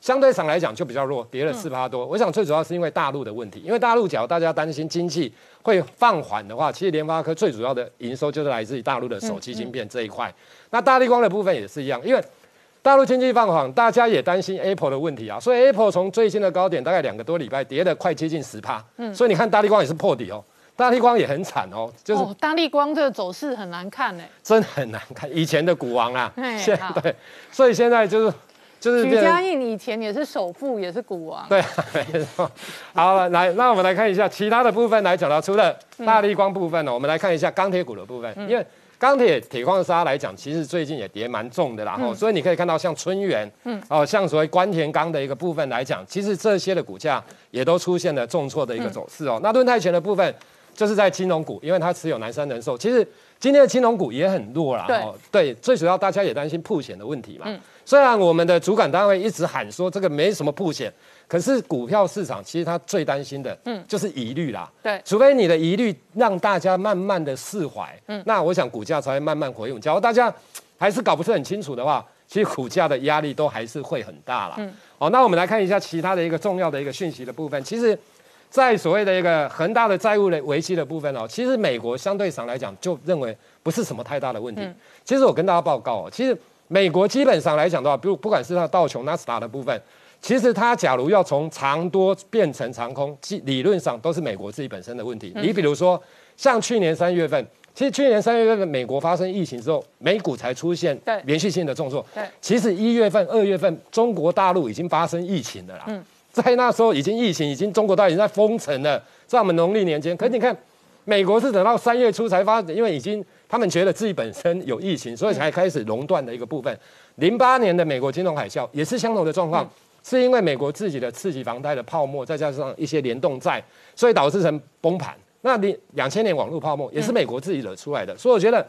相对上来讲就比较弱，跌了四趴多。我想最主要是因为大陆的问题，因为大陆假如大家担心经济会放缓的话，其实联发科最主要的营收就是来自于大陆的手机晶片这一块。那大力光的部分也是一样，因为大陆经济放缓，大家也担心 Apple 的问题啊，所以 Apple 从最新的高点大概两个多礼拜跌了快接近十趴，嗯，所以你看大力光也是破底哦。大力光也很惨哦，就是大力光这个走势很难看哎，真很难看。以前的股王啊，现对，所以现在就是就是许家印以前也是首富，也是股王。对，没错。好了，来，那我们来看一下其他的部分来讲到，除了大力光部分呢，我们来看一下钢铁股的部分，因为钢铁铁矿砂来讲，其实最近也跌蛮重的啦。后所以你可以看到像春源，嗯，哦，像所谓关田钢的一个部分来讲，其实这些的股价也都出现了重挫的一个走势哦。那论泰拳的部分。就是在金融股，因为它持有南山人寿。其实今天的金融股也很弱啦。对对，最主要大家也担心铺险的问题嘛。嗯。虽然我们的主管单位一直喊说这个没什么铺险，可是股票市场其实它最担心的，嗯，就是疑虑啦。对。除非你的疑虑让大家慢慢的释怀，嗯，那我想股价才会慢慢回稳。假如大家还是搞不是很清楚的话，其实股价的压力都还是会很大啦。嗯。好，那我们来看一下其他的一个重要的一个讯息的部分，其实。在所谓的一个恒大的债务的危机的部分哦，其实美国相对上来讲就认为不是什么太大的问题。其实我跟大家报告哦，其实美国基本上来讲的话，不不管是它道琼纳斯达的部分，其实它假如要从长多变成长空，基理论上都是美国自己本身的问题。你比如说像去年三月份，其实去年三月份美国发生疫情之后，美股才出现连续性的重挫。对，其实一月份、二月份中国大陆已经发生疫情了啦。嗯。在那时候已经疫情，已经中国都已经在封城了，在我们农历年间。可是你看，美国是等到三月初才发，因为已经他们觉得自己本身有疫情，所以才开始熔断的一个部分。零八年的美国金融海啸也是相同的状况，是因为美国自己的刺激房贷的泡沫，再加上一些联动债，所以导致成崩盘。那你两千年网络泡沫也是美国自己惹出来的。所以我觉得，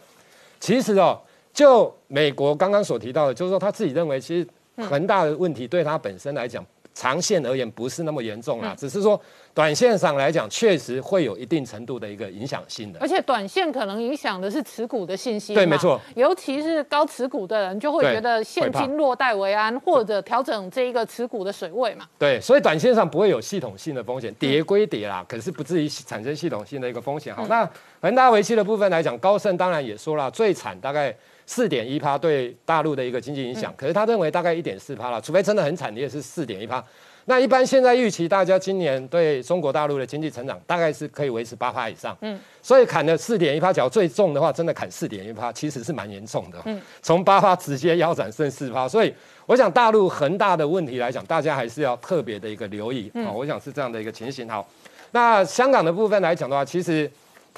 其实哦，就美国刚刚所提到的，就是说他自己认为，其实恒大的问题对他本身来讲。长线而言不是那么严重啦，只是说短线上来讲，确实会有一定程度的一个影响性的。而且短线可能影响的是持股的信心，对，没错。尤其是高持股的人就会觉得现金落袋为安，或者调整这一个持股的水位嘛。对，所以短线上不会有系统性的风险，跌归跌啦，可是不至于产生系统性的一个风险。好，那恒大维期的部分来讲，高盛当然也说了，最惨大概。四点一趴对大陆的一个经济影响，可是他认为大概一点四趴了，除非真的很惨烈是四点一趴。那一般现在预期大家今年对中国大陆的经济成长大概是可以维持八趴以上，嗯，所以砍了四点一趴，假如最重的话，真的砍四点一趴，其实是蛮严重的，嗯，从八趴直接腰斩剩四趴，所以我想大陆恒大的问题来讲，大家还是要特别的一个留意，好，我想是这样的一个情形。好，那香港的部分来讲的话，其实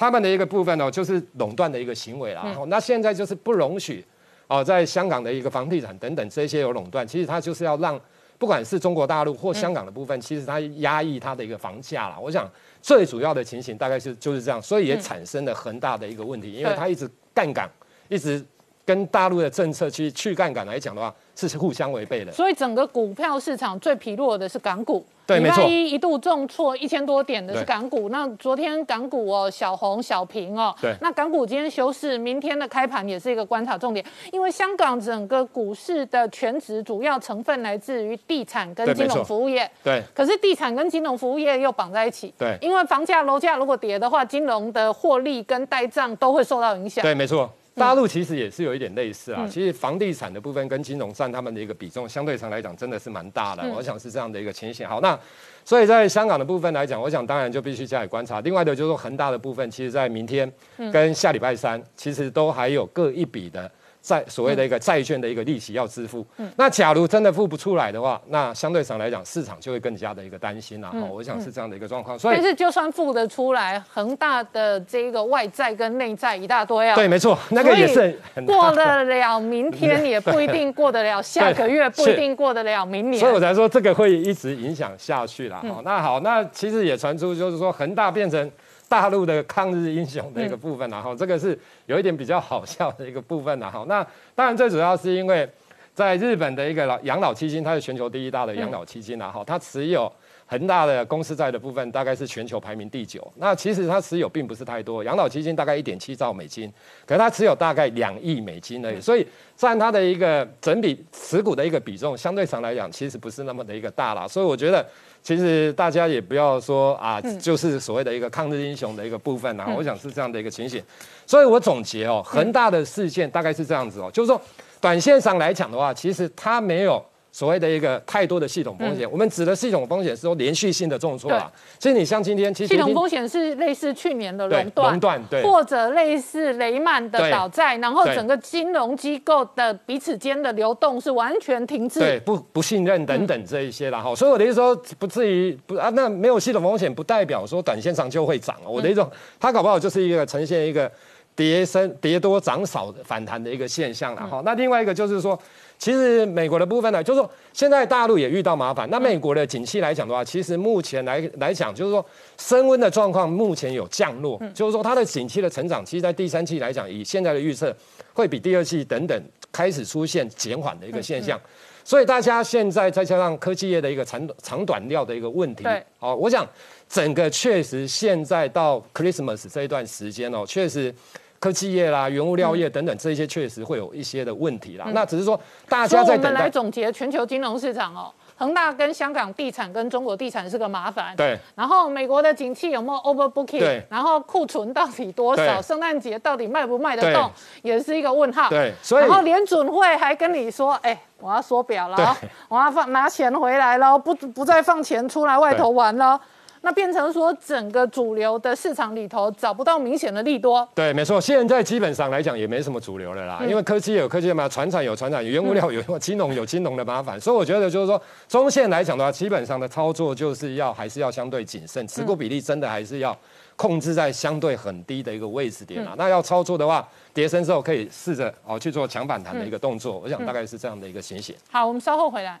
他们的一个部分呢，就是垄断的一个行为啦，那现在就是不容许哦，在香港的一个房地产等等这些有垄断，其实它就是要让。不管是中国大陆或香港的部分，其实它压抑它的一个房价啦。我想最主要的情形大概是就是这样，所以也产生了很大的一个问题，因为它一直干港，一直跟大陆的政策去去杠杆来讲的话。是互相违背的，所以整个股票市场最疲弱的是港股。对，没错。一一度重挫一千多点的是港股。那昨天港股哦，小红小平哦。对。那港股今天休市，明天的开盘也是一个观察重点，因为香港整个股市的全值主要成分来自于地产跟金融服务业。对。可是地产跟金融服务业又绑在一起。对。因为房价楼价如果跌的话，金融的获利跟呆账都会受到影响。对，没错。大陆其实也是有一点类似啊，其实房地产的部分跟金融占他们的一个比重，相对上来讲真的是蛮大的。我想是这样的一个情形。好，那所以在香港的部分来讲，我想当然就必须加以观察。另外的就是说恒大的部分，其实在明天跟下礼拜三，其实都还有各一笔的。债所谓的一个债券的一个利息要支付，那假如真的付不出来的话，那相对上来讲，市场就会更加的一个担心了。哈，我想是这样的一个状况。所以，但是就算付得出来，恒大的这个外债跟内债一大堆啊。对，没错，那个也是过得了明天，也不一定过得了下个月，不一定过得了明年。所以我才说这个会一直影响下去了。哈，那好，那其实也传出就是说恒大变成。大陆的抗日英雄的一个部分，然后这个是有一点比较好笑的一个部分，然后那当然最主要是因为在日本的一个老养老基金，它是全球第一大的养老基金，然后它持有恒大的公司债的部分，大概是全球排名第九。那其实它持有并不是太多，养老基金大概一点七兆美金，可是它持有大概两亿美金而已，所以占它的一个整笔持股的一个比重，相对上来讲其实不是那么的一个大啦，所以我觉得。其实大家也不要说啊，就是所谓的一个抗日英雄的一个部分啊，我想是这样的一个情形。所以我总结哦，恒大的事件大概是这样子哦，就是说，短线上来讲的话，其实它没有。所谓的一个太多的系统风险，我们指的系统风险是说连续性的重挫啊。其实你像今天，其实系统风险是类似去年的垄断，垄断对，或者类似雷曼的倒债，然后整个金融机构的彼此间的流动是完全停滞，对，不不信任等等这一些然后，所以我的意思说，不至于不啊，那没有系统风险不代表说短线上就会涨我的一种，它搞不好就是一个呈现一个跌升跌多涨少的反弹的一个现象了哈。那另外一个就是说。其实美国的部分呢，就是说现在大陆也遇到麻烦。那美国的景气来讲的话，其实目前来来讲，就是说升温的状况目前有降落，就是说它的景气的成长，其实在第三季来讲，以现在的预测，会比第二季等等开始出现减缓的一个现象。所以大家现在再加上科技业的一个长长短料的一个问题，哦，我想整个确实现在到 Christmas 这一段时间哦，确实。科技业啦、原物料业等等，这些确实会有一些的问题啦。那只是说，大家在等待。我们来总结全球金融市场哦，恒大跟香港地产跟中国地产是个麻烦。对。然后美国的景气有没有 overbooking？对。然后库存到底多少？圣诞节到底卖不卖得动？也是一个问号。对。所以。然后联准会还跟你说，哎，我要缩表了，我要放拿钱回来了，不不再放钱出来外头玩了。那变成说，整个主流的市场里头找不到明显的利多。对，没错，现在基本上来讲也没什么主流了啦，因为科技有科技嘛，船产有船产，原物料 有金融有金融的麻烦，所以我觉得就是说，中线来讲的话，基本上的操作就是要还是要相对谨慎，持股比例真的还是要控制在相对很低的一个位置点啊。那要操作的话，跌升之后可以试着哦去做强反弹的一个动作，我想大概是这样的一个情形。好，我们稍后回来。